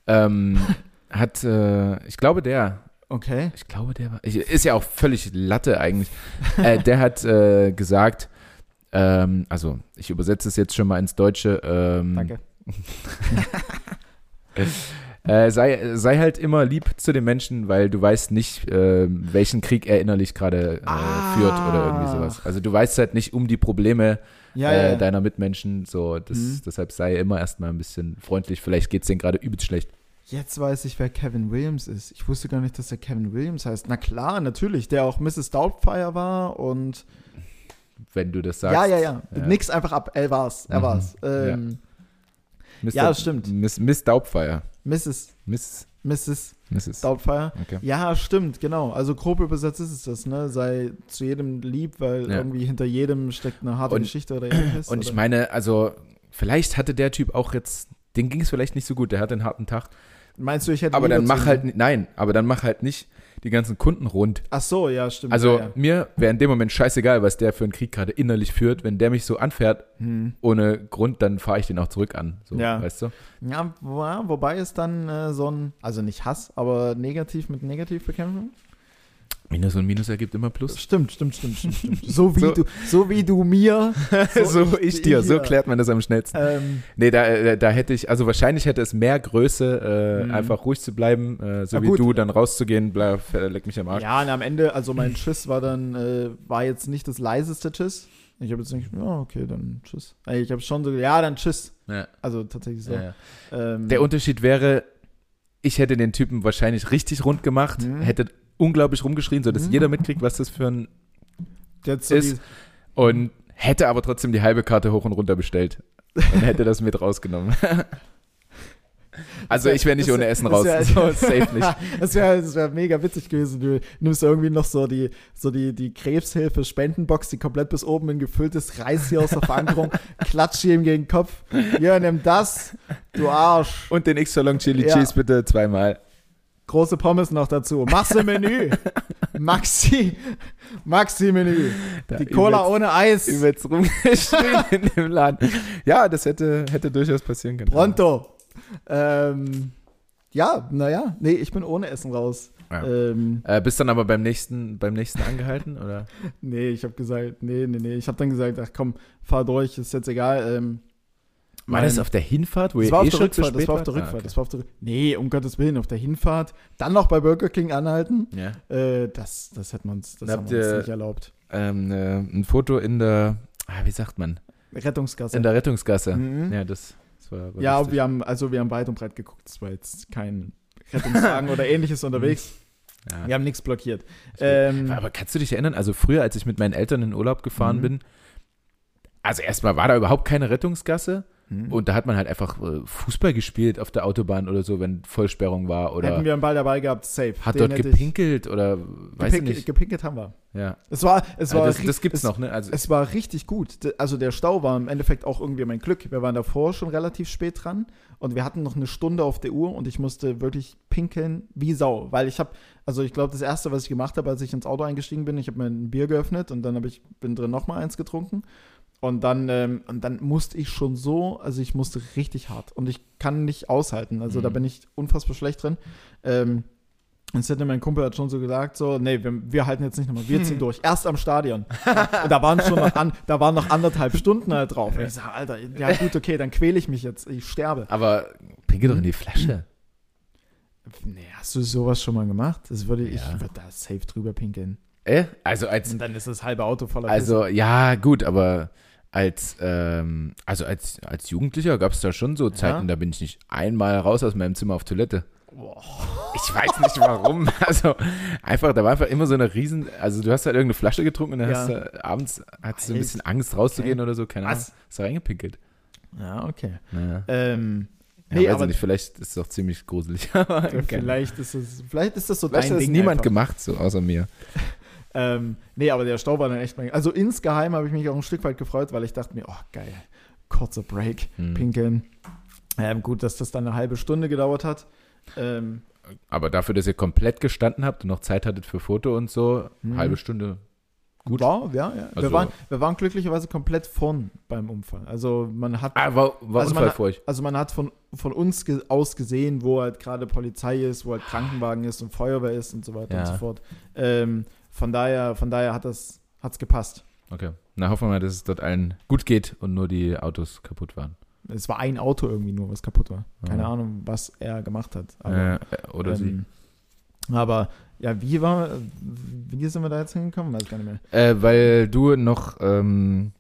ähm, hat äh, ich glaube der okay. ich glaube der war ich, ist ja auch völlig Latte eigentlich. äh, der hat äh, gesagt ähm, also ich übersetze es jetzt schon mal ins Deutsche. Ähm, Danke. Äh, sei, sei halt immer lieb zu den Menschen, weil du weißt nicht, ähm, welchen Krieg er innerlich gerade äh, Ah. führt oder irgendwie sowas. Also du weißt halt nicht um die Probleme Ja, äh, ja, ja. deiner Mitmenschen. So, das, Mhm. deshalb sei immer erstmal ein bisschen freundlich. Vielleicht geht es denen gerade übelst schlecht. Jetzt weiß ich, wer Kevin Williams ist. Ich wusste gar nicht, dass er Kevin Williams heißt. Na klar, natürlich, der auch Mrs. Doubtfire war und Wenn du das sagst. ja, ja, ja, Ja. Nix einfach ab. Er war's, er Mhm. war's. Ähm, Mr. Ja, das stimmt. Miss, Miss Daubfire. Mrs. Miss, Mrs. Mrs. Doubtfire. Okay. Ja, stimmt, genau. Also grob übersetzt ist es das, ne? Sei zu jedem lieb, weil Ja. irgendwie hinter jedem steckt eine harte Und- Geschichte oder ähnliches. Und ich oder? meine, also vielleicht hatte der Typ auch jetzt, den ging es vielleicht nicht so gut, der hatte einen harten Tag. Meinst du, ich hätte Aber dann mach halt, nein, aber dann mach halt nicht die ganzen Kunden rund. Ach so, ja, stimmt. Also ja, ja. mir wäre in dem Moment scheißegal, was der für einen Krieg gerade innerlich führt. Wenn der mich so anfährt Hm. ohne Grund, dann fahre ich den auch zurück an. So, Ja. weißt du? Ja, wo- wobei es dann äh, so ein, also nicht Hass, aber negativ mit negativ bekämpfen. Minus und Minus ergibt immer Plus. Stimmt, stimmt, stimmt, stimmt, stimmt. So wie So. du, so wie du mir. so ich dir, so klärt man das am schnellsten. Ähm, Nee, da, äh, da hätte ich, also wahrscheinlich hätte es mehr Größe, äh, Mhm. einfach ruhig zu bleiben, äh, so Ja, wie gut. du, dann rauszugehen, bleib, leck mich am Arsch. ja, und am Ende, also mein Tschüss war dann, äh, war jetzt nicht das leiseste Tschüss. Ich habe jetzt nicht, ja, okay, dann Tschüss. Ich habe schon so, ja, dann Tschüss. Ja, Also tatsächlich so. ja, ja. Ähm, Der Unterschied wäre, ich hätte den Typen wahrscheinlich richtig rund gemacht, Mhm. hätte unglaublich rumgeschrien, sodass Mhm. jeder mitkriegt, was das für ein der so ist- und hätte aber trotzdem die halbe Karte hoch und runter bestellt. und hätte das mit rausgenommen. Also ich wäre nicht Das- ohne Essen raus. wär- so, safe nicht. Das wäre wär mega witzig gewesen. Du nimmst irgendwie noch so die, so die, die Krebshilfe-Spendenbox, die komplett bis oben in gefüllt ist, reißt sie aus der Verankerung, klatscht ihm gegen den Kopf. Hier, nimm das, du Arsch. Und den X-Long Chili Ja. Cheese bitte zweimal. Große Pommes noch dazu. Mach's im Menü. Maxi, Maxi-Menü. Die Cola ohne Eis. Übelst rumgeschrien in dem Laden. Ja, das hätte, hätte durchaus passieren können. Pronto. Ähm, ja, naja, nee, ich bin ohne Essen raus. Ja. Ähm, Äh, bist dann aber beim nächsten, beim nächsten angehalten, oder? nee, ich habe gesagt, nee, nee, nee. Ich habe dann gesagt, ach komm, fahr durch, ist jetzt egal. Ähm, War mein- das auf der Hinfahrt, wo das ihr war auf eh der schon zu Rückfahrt, das spät war auf der wart? Rückfahrt, Ah, das war auf der Nee, um Gottes Willen, auf der Hinfahrt, dann noch bei Burger King anhalten, okay. Ja. äh, das, das hätten wir uns, das Da haben habt wir uns ihr- nicht erlaubt. Ähm, äh, ein Foto in der, ah, wie sagt man? Rettungsgasse. In der Rettungsgasse. Mhm. Ja, das, das war, war ja, lustig. wir haben, also wir haben weit und breit geguckt, es war jetzt kein Rettungswagen oder ähnliches unterwegs. Ja. Wir haben nichts blockiert. Ähm, Aber kannst du dich erinnern, also früher, als ich mit meinen Eltern in Urlaub gefahren Mhm. bin, also erstmal war da überhaupt keine Rettungsgasse hm. und da hat man halt einfach äh, Fußball gespielt auf der Autobahn oder so, wenn Vollsperrung war oder Hätten wir einen Ball dabei gehabt, safe. hat Den dort ich- gepinkelt oder weiß ich Gepink- nicht. Gepinkelt haben wir. Ja. Es war, es war, Also das, das gibt's es, noch, ne? Also Es war richtig gut. Also der Stau war im Endeffekt auch irgendwie mein Glück. Wir waren davor schon relativ spät dran und wir hatten noch eine Stunde auf der Uhr und ich musste wirklich pinkeln wie Sau, weil ich habe, also ich glaube, das erste, was ich gemacht habe, als ich ins Auto eingestiegen bin, ich habe mir ein Bier geöffnet und dann habe ich bin drin noch mal eins getrunken und dann ähm, und dann musste ich schon so, also ich musste richtig hart und ich kann nicht aushalten. Also da Mhm. bin ich unfassbar schlecht drin. Ähm, und hätte mein Kumpel hat schon so gesagt, so, nee, wir, wir halten jetzt nicht nochmal, wir ziehen durch. Erst am Stadion. Und da waren schon noch, an, da waren noch anderthalb Stunden halt drauf. Und ich sage, Alter, ja gut, okay, dann quäle ich mich jetzt, ich sterbe. aber pinkel doch in die Flasche. Nee, hast du sowas schon mal gemacht? Das würde ich, Ja. ich würde da safe drüber pinkeln. Äh? Also als Und dann ist das halbe Auto voller Also ja, gut, aber als ähm, also als, als Jugendlicher gab es da schon so Zeiten, da bin ich nicht einmal raus aus meinem Zimmer auf Toilette. Ich weiß nicht warum. Also einfach, da war einfach immer so eine riesen, also du hast halt irgendeine Flasche getrunken und dann Ja. hast du abends hattest du ein bisschen Angst rauszugehen oder so, keine Ahnung. Was? Hast du reingepinkelt. Ja, okay. Naja. Ähm, Ja, nee, weiß aber ich nicht, vielleicht ist es auch ziemlich gruselig. Vielleicht ist es, vielleicht ist das so vielleicht dein hat es Ding niemand einfach. gemacht, so außer mir. Ähm, nee, aber der Stau war dann echt. Also insgeheim habe ich mich auch ein Stück weit gefreut, weil ich dachte mir, oh geil, kurzer Break, Hm. pinkeln. Ähm, gut, dass das dann eine halbe Stunde gedauert hat. Ähm, Aber dafür, dass ihr komplett gestanden habt und noch Zeit hattet für Foto und so, Mhm. halbe Stunde. Gut. War, ja, ja. Also- wir, waren, wir waren glücklicherweise komplett vorn beim Unfall. Also man hat, Ah, war, war Also man Unfall hat- für euch. also man hat von, von uns ge aus gesehen, wo halt gerade Polizei ist, wo halt Krankenwagen ist und Feuerwehr ist und so weiter Ja. und so fort. Ähm, von daher, von daher hat das hat's gepasst. Okay. Na, hoffen wir mal, dass es dort allen gut geht und nur die Autos kaputt waren. Es war ein Auto irgendwie nur, was kaputt war. Keine Ja. Ahnung, was er gemacht hat. Aber, äh, oder sie. ähm, aber ja, wie war, wie sind wir da jetzt hingekommen? Weiß ich gar nicht mehr. Äh, weil du noch, ähm,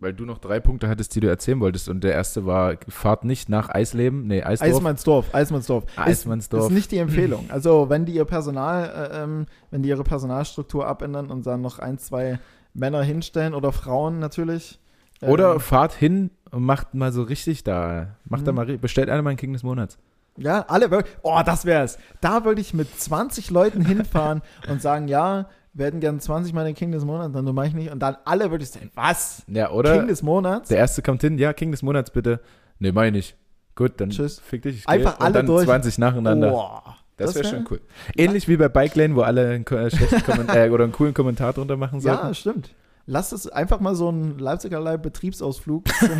weil du noch drei Punkte hattest, die du erzählen wolltest. Und der erste war, fahrt nicht nach Eisleben, nee, Eisdorf. Eismannsdorf, Eismannsdorf. Ist, Eismannsdorf. ist nicht die Empfehlung. Also wenn die ihr Personal, äh, ähm, wenn die ihre Personalstruktur abändern und dann noch ein, zwei Männer hinstellen oder Frauen natürlich. ähm, Oder fahrt hin und macht mal so richtig da, macht da Mhm. mal, ri- bestellt einer mal ein King des Monats. Ja, alle wirklich. Oh, das wär's. Da würde ich mit 20 Leuten hinfahren und sagen, ja, wir hätten gern 20 Mal den King des Monats, dann mache ich nicht. Und dann alle würde ich sagen, was? Ja, oder? King des Monats? der erste kommt hin, ja, King des Monats bitte. Nee, mach ich nicht. Gut, dann Tschüss. fick dich. Ich. Einfach und alle dann durch. 20 nacheinander. Boah. das wäre wär- schon cool. Ähnlich wie bei Bike Lane, wo alle einen, äh, äh, oder einen coolen Kommentar drunter machen sollten. Ja, stimmt. Lass es einfach mal so einen Leipziger Leib Betriebsausflug zum,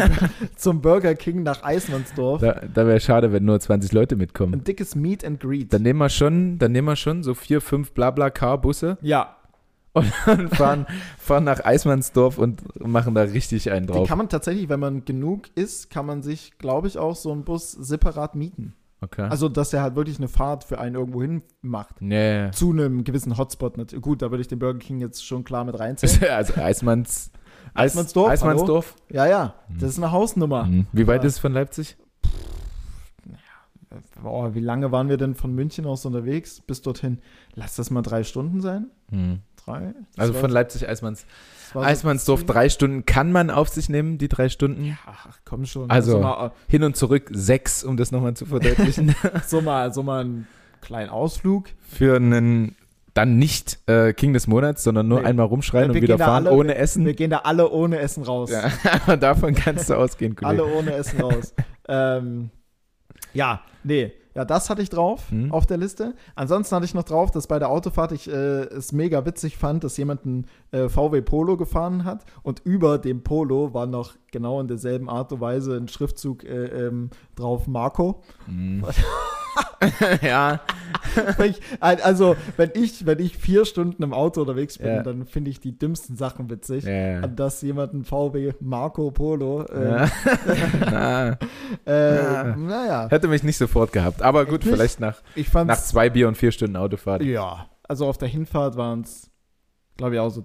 zum Burger King nach Eismannsdorf. Da, da wäre schade, wenn nur 20 Leute mitkommen. Ein dickes Meet and Greet. Dann nehmen wir schon, dann nehmen wir schon so vier, fünf Blabla-Car-Busse ja, und fahren, fahren nach Eismannsdorf und machen da richtig einen die drauf. kann man tatsächlich, wenn man genug ist, kann man sich, glaube ich, auch so einen Bus separat mieten. Okay. Also, dass er halt wirklich eine Fahrt für einen irgendwo hin macht. nee. Zu einem gewissen Hotspot. Gut, da würde ich den Burger King jetzt schon klar mit reinzählen. Also Eismanns, Eis, Eismannsdorf, Eismannsdorf. ja, ja, das ist eine Hausnummer. Mhm. Wie weit ist es von Leipzig? Boah, wie lange waren wir denn von München aus unterwegs bis dorthin? Lass das mal drei Stunden sein. Mhm. Drei. Also von Leipzig Eismanns. so Eismannsdorf, drei Stunden kann man auf sich nehmen, die drei Stunden. Ach, komm schon. Also- mal, Hin und zurück sechs, um das nochmal zu verdeutlichen. so mal, so mal einen kleinen Ausflug. Für einen dann nicht äh, King des Monats, sondern nur Nee. einmal rumschreien Wir und wieder fahren alle- ohne Essen. Wir gehen da alle ohne Essen raus. Ja, davon kannst du ausgehen, Kollege. Alle ohne Essen raus. ähm, ja, nee. Ja, das hatte ich drauf Mhm. auf der Liste. Ansonsten hatte ich noch drauf, dass bei der Autofahrt ich äh, es mega witzig fand, dass jemand einen äh, VW Polo gefahren hat und über dem Polo war noch genau in derselben Art und Weise ein Schriftzug äh, ähm, drauf Marco. Mhm. ja, ich, also, wenn ich, wenn ich vier Stunden im Auto unterwegs bin, Ja. dann finde ich die dümmsten Sachen witzig. ja, dass jemand ein VW Marco Polo, äh, ja. Na, äh, Ja. naja, hätte mich nicht sofort gehabt. Aber gut, Nicht? vielleicht nach, ich nach zwei Bier und vier Stunden Autofahrt. ja, also auf der Hinfahrt waren es, glaube ich, auch so,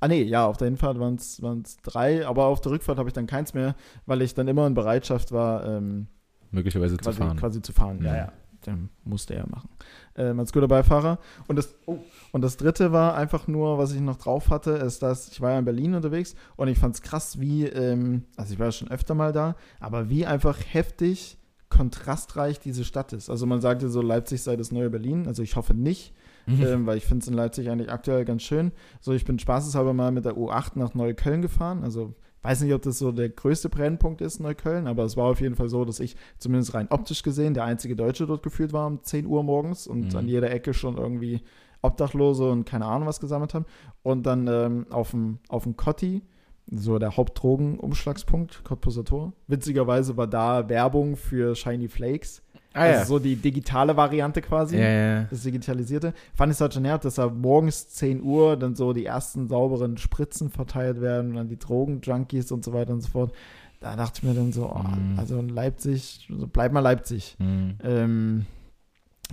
ah nee, ja, auf der Hinfahrt waren es drei, aber auf der Rückfahrt habe ich dann keins mehr, weil ich dann immer in Bereitschaft war, ähm, Möglicherweise quasi, zu fahren. quasi zu fahren. Ja, Mhm. ja. Den musste er machen. Ähm, als guter Beifahrer. Und das, oh, und das dritte war einfach nur, was ich noch drauf hatte, ist, dass ich war ja in Berlin unterwegs und ich fand es krass, wie, ähm, also ich war ja schon öfter mal da, aber wie einfach heftig kontrastreich diese Stadt ist. Also man sagte so, Leipzig sei das neue Berlin. Also ich hoffe nicht, Mhm. ähm, weil ich finde es in Leipzig eigentlich aktuell ganz schön. So, ich bin spaßeshalber mal mit der U8 nach Neukölln gefahren. Also weiß nicht, ob das so der größte Brennpunkt ist, Neukölln, aber es war auf jeden Fall so, dass ich zumindest rein optisch gesehen der einzige Deutsche dort gefühlt war um 10 Uhr morgens und Mhm. an jeder Ecke schon irgendwie Obdachlose und keine Ahnung was gesammelt haben. Und dann ähm, auf dem auf dem Cotti, so der Hauptdrogenumschlagspunkt, Cottbuser Tor. Witzigerweise war da Werbung für Shiny Flakes. Ah, ja. Also so die digitale Variante quasi ja, ja. das Digitalisierte. Fand ich es halt schon nervt, dass da morgens 10 Uhr dann so die ersten sauberen Spritzen verteilt werden und dann die Drogenjunkies und so weiter und so fort. Da dachte ich mir dann so, oh, Mhm. also in Leipzig, so bleib mal Leipzig. Mhm. Ähm,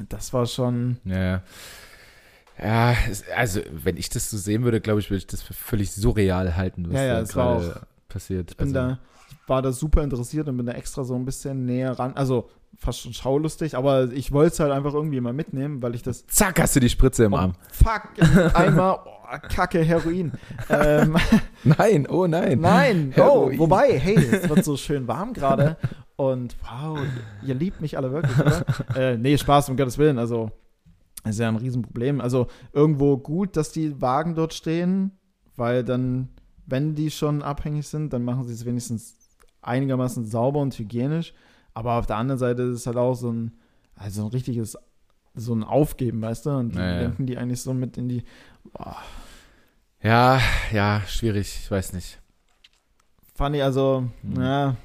das war schon, Ja, ja. Also wenn ich das so sehen würde, glaube ich, würde ich das für völlig surreal halten, was Ja, ja, da gerade passiert. ich bin also, da, war da super interessiert und bin da extra so ein bisschen näher ran, also fast schon schaulustig, aber ich wollte es halt einfach irgendwie mal mitnehmen, weil ich das Zack, hast du die Spritze im Oh, Arm. fuck, einmal, oh, kacke, Heroin. ähm, Nein, oh nein. Nein, oh, Heroin. wobei, hey, es wird so schön warm gerade und wow, ihr liebt mich alle wirklich, oder? äh, nee, Spaß, um Gottes Willen, also ist ja ein Riesenproblem. Also irgendwo gut, dass die Wagen dort stehen, weil dann, wenn die schon abhängig sind, dann machen sie es wenigstens einigermaßen sauber und hygienisch. Aber auf der anderen Seite ist es halt auch so ein, also ein richtiges, so ein Aufgeben, weißt du? Und die Naja. lenken die eigentlich so mit in die, boah, Ja, ja, schwierig, ich weiß nicht. fand ich also, Hm. ja,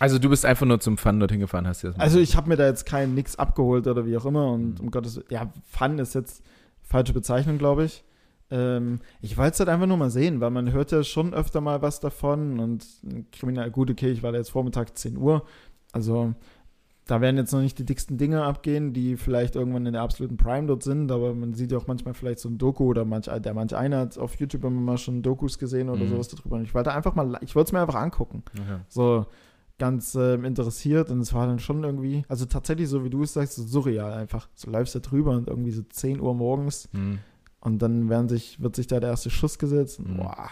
Also du bist einfach nur zum Fun dorthin gefahren, hast du das Also ich habe mir da jetzt kein nix abgeholt oder wie auch immer und Mhm. um Gottes ja, Fun ist jetzt falsche Bezeichnung, glaube ich. Ähm, ich wollte es halt einfach nur mal sehen, weil man hört ja schon öfter mal was davon und kriminal, gut, okay, ich war da jetzt Vormittag 10 Uhr, also da werden jetzt noch nicht die dicksten Dinge abgehen, die vielleicht irgendwann in der absoluten Prime dort sind, aber man sieht ja auch manchmal vielleicht so ein Doku oder manch, der manch einer hat auf YouTube immer mal schon Dokus gesehen oder Mhm. sowas darüber. Und ich wollte einfach mal, ich wollte es mir einfach angucken Okay. so ganz ähm, interessiert und es war dann schon irgendwie, also tatsächlich so wie du es sagst, so surreal einfach. So läufst du drüber und irgendwie so 10 Uhr morgens Hm. Und dann werden sich, wird sich da der erste Schuss gesetzt. Mhm. Boah.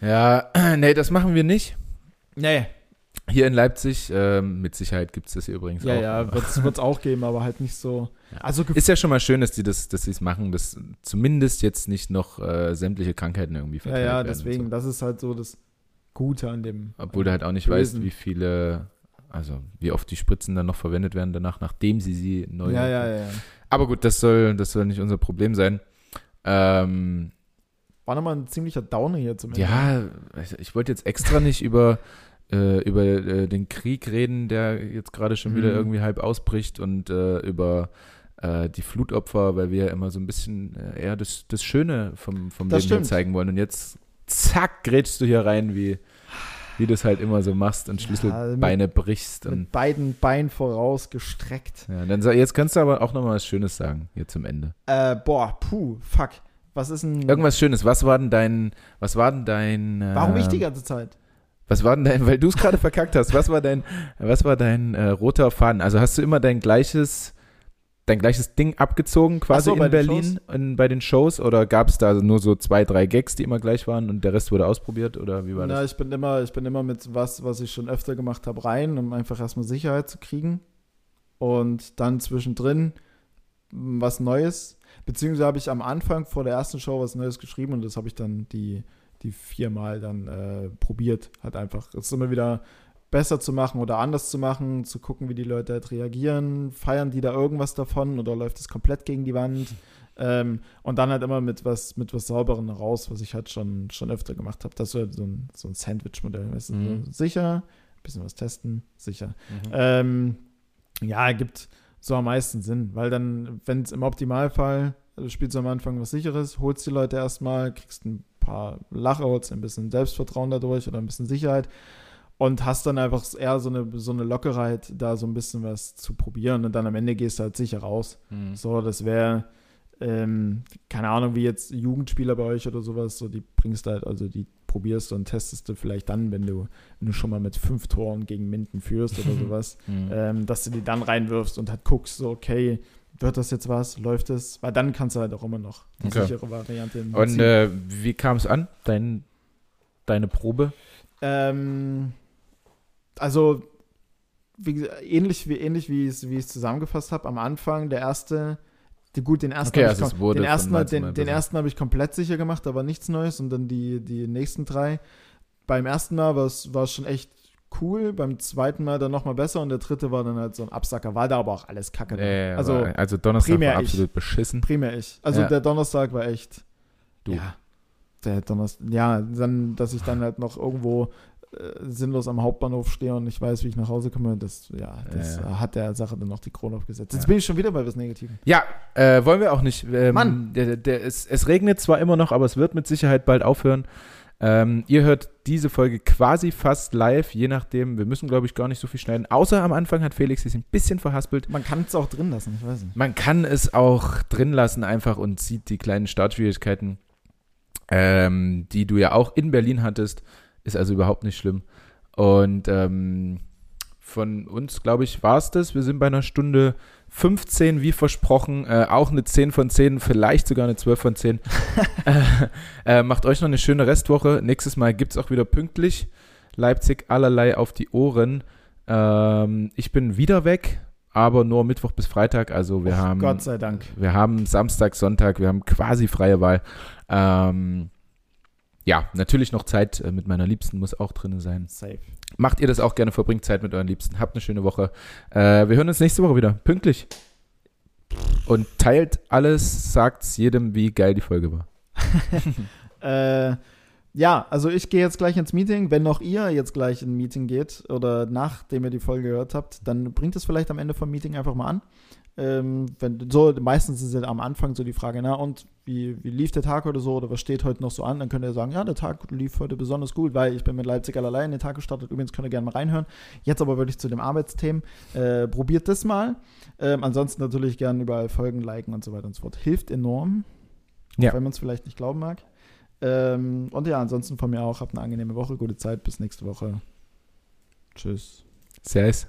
Ja, nee, das machen wir nicht. Nee, Hier in Leipzig, ähm, mit Sicherheit gibt es das hier übrigens ja, auch. ja, wird es auch geben, aber halt nicht so. Ja. Also Ist ja schon mal schön, dass die das, dass sie es machen, dass zumindest jetzt nicht noch äh, sämtliche Krankheiten irgendwie ja, verteilt ja, werden. und deswegen, So. das ist halt so das Gute an dem. Obwohl du halt auch nicht weißt, wie viele, also wie oft die Spritzen dann noch verwendet werden danach, nachdem sie sie neu. Ja, ja, ja. Aber gut, das soll, das soll nicht unser Problem sein. Ähm, War nochmal ein ziemlicher Downer hier zum Ende. ja, also ich wollte jetzt extra nicht über, äh, über äh, den Krieg reden, der jetzt gerade schon wieder Mhm. irgendwie halb ausbricht und äh, über äh, die Flutopfer, weil wir ja immer so ein bisschen äh, eher das, das Schöne vom, vom Das Leben zeigen wollen. Und jetzt, zack, grätschst du hier rein, wie, wie du es halt immer so machst und Ja, Schlüsselbeine brichst. Und, Mit beiden Beinen voraus gestreckt. ja, dann jetzt kannst du aber auch nochmal was Schönes sagen, hier zum Ende. Äh, boah, puh, fuck. Was ist denn. Irgendwas Schönes. Was war denn dein, was war denn dein, äh, Warum ich die ganze Zeit? Was war denn dein, weil du es gerade verkackt hast, was war dein, was war dein äh, roter Faden? Also hast du immer dein gleiches, dein gleiches Ding abgezogen quasi so, in Berlin in, bei den Shows oder gab es da nur so zwei, drei Gags, die immer gleich waren und der Rest wurde ausprobiert oder wie war Na, das? ich bin immer, ich bin immer mit was, was ich schon öfter gemacht habe, rein, um einfach erstmal Sicherheit zu kriegen. Und dann zwischendrin was Neues. Beziehungsweise habe ich am Anfang vor der ersten Show was Neues geschrieben und das habe ich dann die, die viermal dann äh, probiert. Halt einfach, es immer wieder besser zu machen oder anders zu machen, zu gucken, wie die Leute halt reagieren. Feiern die da irgendwas davon oder läuft es komplett gegen die Wand? Ähm, und dann halt immer mit was, mit was Sauberem raus, was ich halt schon, schon öfter gemacht habe. Das halt so ein, so ein Sandwich-Modell. Weißt du? Mhm. so sicher, bisschen was testen, sicher. Mhm. Ähm, ja, gibt so am meisten Sinn, weil dann, wenn es im Optimalfall, du spielst am Anfang was Sicheres, holst die Leute erstmal, kriegst ein paar Lacher, holst ein bisschen Selbstvertrauen dadurch oder ein bisschen Sicherheit und hast dann einfach eher so eine, so eine Lockerheit, da so ein bisschen was zu probieren und dann am Ende gehst du halt sicher raus. Mhm. So, das wäre, ähm, keine Ahnung, wie jetzt Jugendspieler bei euch oder sowas, so die bringst du halt, also die probierst du und testest du vielleicht dann, wenn du, wenn du schon mal mit fünf Toren gegen Minden führst oder sowas, Mhm. ähm, dass du die dann reinwirfst und halt guckst, so, okay, wird das jetzt was, läuft es? Weil dann kannst du halt auch immer noch die Okay. sichere Variante Und äh, wie kam es an, dein, deine Probe? Ähm, also, wie, ähnlich wie ähnlich wie ich es wie ich zusammengefasst habe, am Anfang, der erste, die, gut, den ersten Okay, habe also ich, den ersten, Mal den, den ersten habe ich komplett sicher gemacht, aber nichts Neues und dann die, die nächsten drei. Beim ersten Mal war es war schon echt cool, beim zweiten Mal dann nochmal besser und der dritte war dann halt so ein Absacker, war da aber auch alles kacke. da. Äh, also war- also Donnerstag war ich. absolut beschissen. primär ich. Also Ja. der Donnerstag war echt. Du. Ja. Der Donnerstag. Ja, dann, dass ich dann halt noch irgendwo sinnlos am Hauptbahnhof stehe und nicht weiß, wie ich nach Hause komme, das, ja, das Ja, äh, hat der Sache dann noch die Krone aufgesetzt. Jetzt Ja. bin ich schon wieder bei was Negativen. Ja, äh, wollen wir auch nicht. Ähm, Mann. Der, der, es, es regnet zwar immer noch, aber es wird mit Sicherheit bald aufhören. Ähm, ihr hört diese Folge quasi fast live, je nachdem. Wir müssen, glaube ich, gar nicht so viel schneiden. Außer am Anfang hat Felix sich ein bisschen verhaspelt. Man kann es auch drin lassen, ich weiß nicht. Man kann es auch drin lassen einfach und sieht die kleinen Startschwierigkeiten, ähm, die du ja auch in Berlin hattest. Ist also überhaupt nicht schlimm. Und ähm, von uns, glaube ich, war es das. Wir sind bei einer Stunde 15, wie versprochen. Äh, auch eine 10 von 10, vielleicht sogar eine 12 von 10. äh, äh, macht euch noch eine schöne Restwoche. Nächstes Mal gibt es auch wieder pünktlich. Leipzig allerlei auf die Ohren. Ähm, ich bin wieder weg, aber nur Mittwoch bis Freitag. Also wir Och, haben Gott sei Dank. wir haben Samstag, Sonntag, wir haben quasi freie Wahl. Ähm, ja, natürlich noch Zeit äh, mit meiner Liebsten muss auch drin sein. Safe. Macht ihr das auch gerne, verbringt Zeit mit euren Liebsten. Habt eine schöne Woche. Äh, wir hören uns nächste Woche wieder. Pünktlich. Und teilt alles, sagt's jedem, wie geil die Folge war. Äh, ja, also ich gehe jetzt gleich ins Meeting. Wenn noch ihr jetzt gleich in ein Meeting geht oder nachdem ihr die Folge gehört habt, dann bringt es vielleicht am Ende vom Meeting einfach mal an. Ähm, wenn, so, meistens ist ja am Anfang so die Frage, na und wie, wie lief der Tag oder so oder was steht heute noch so an? Dann könnt ihr sagen, ja, der Tag lief heute besonders gut, weil ich bin mit Leipzig allerlei in den Tag gestartet. Übrigens könnt ihr gerne mal reinhören. Jetzt aber wirklich zu dem Arbeitsthemen. Äh, probiert das mal. Ähm, ansonsten natürlich gerne überall folgen, liken und so weiter und so fort. Hilft enorm. Ja. Wenn man es vielleicht nicht glauben mag. Ähm, und ja, ansonsten von mir auch. Habt eine angenehme Woche, gute Zeit. Bis nächste Woche. Tschüss. Servus.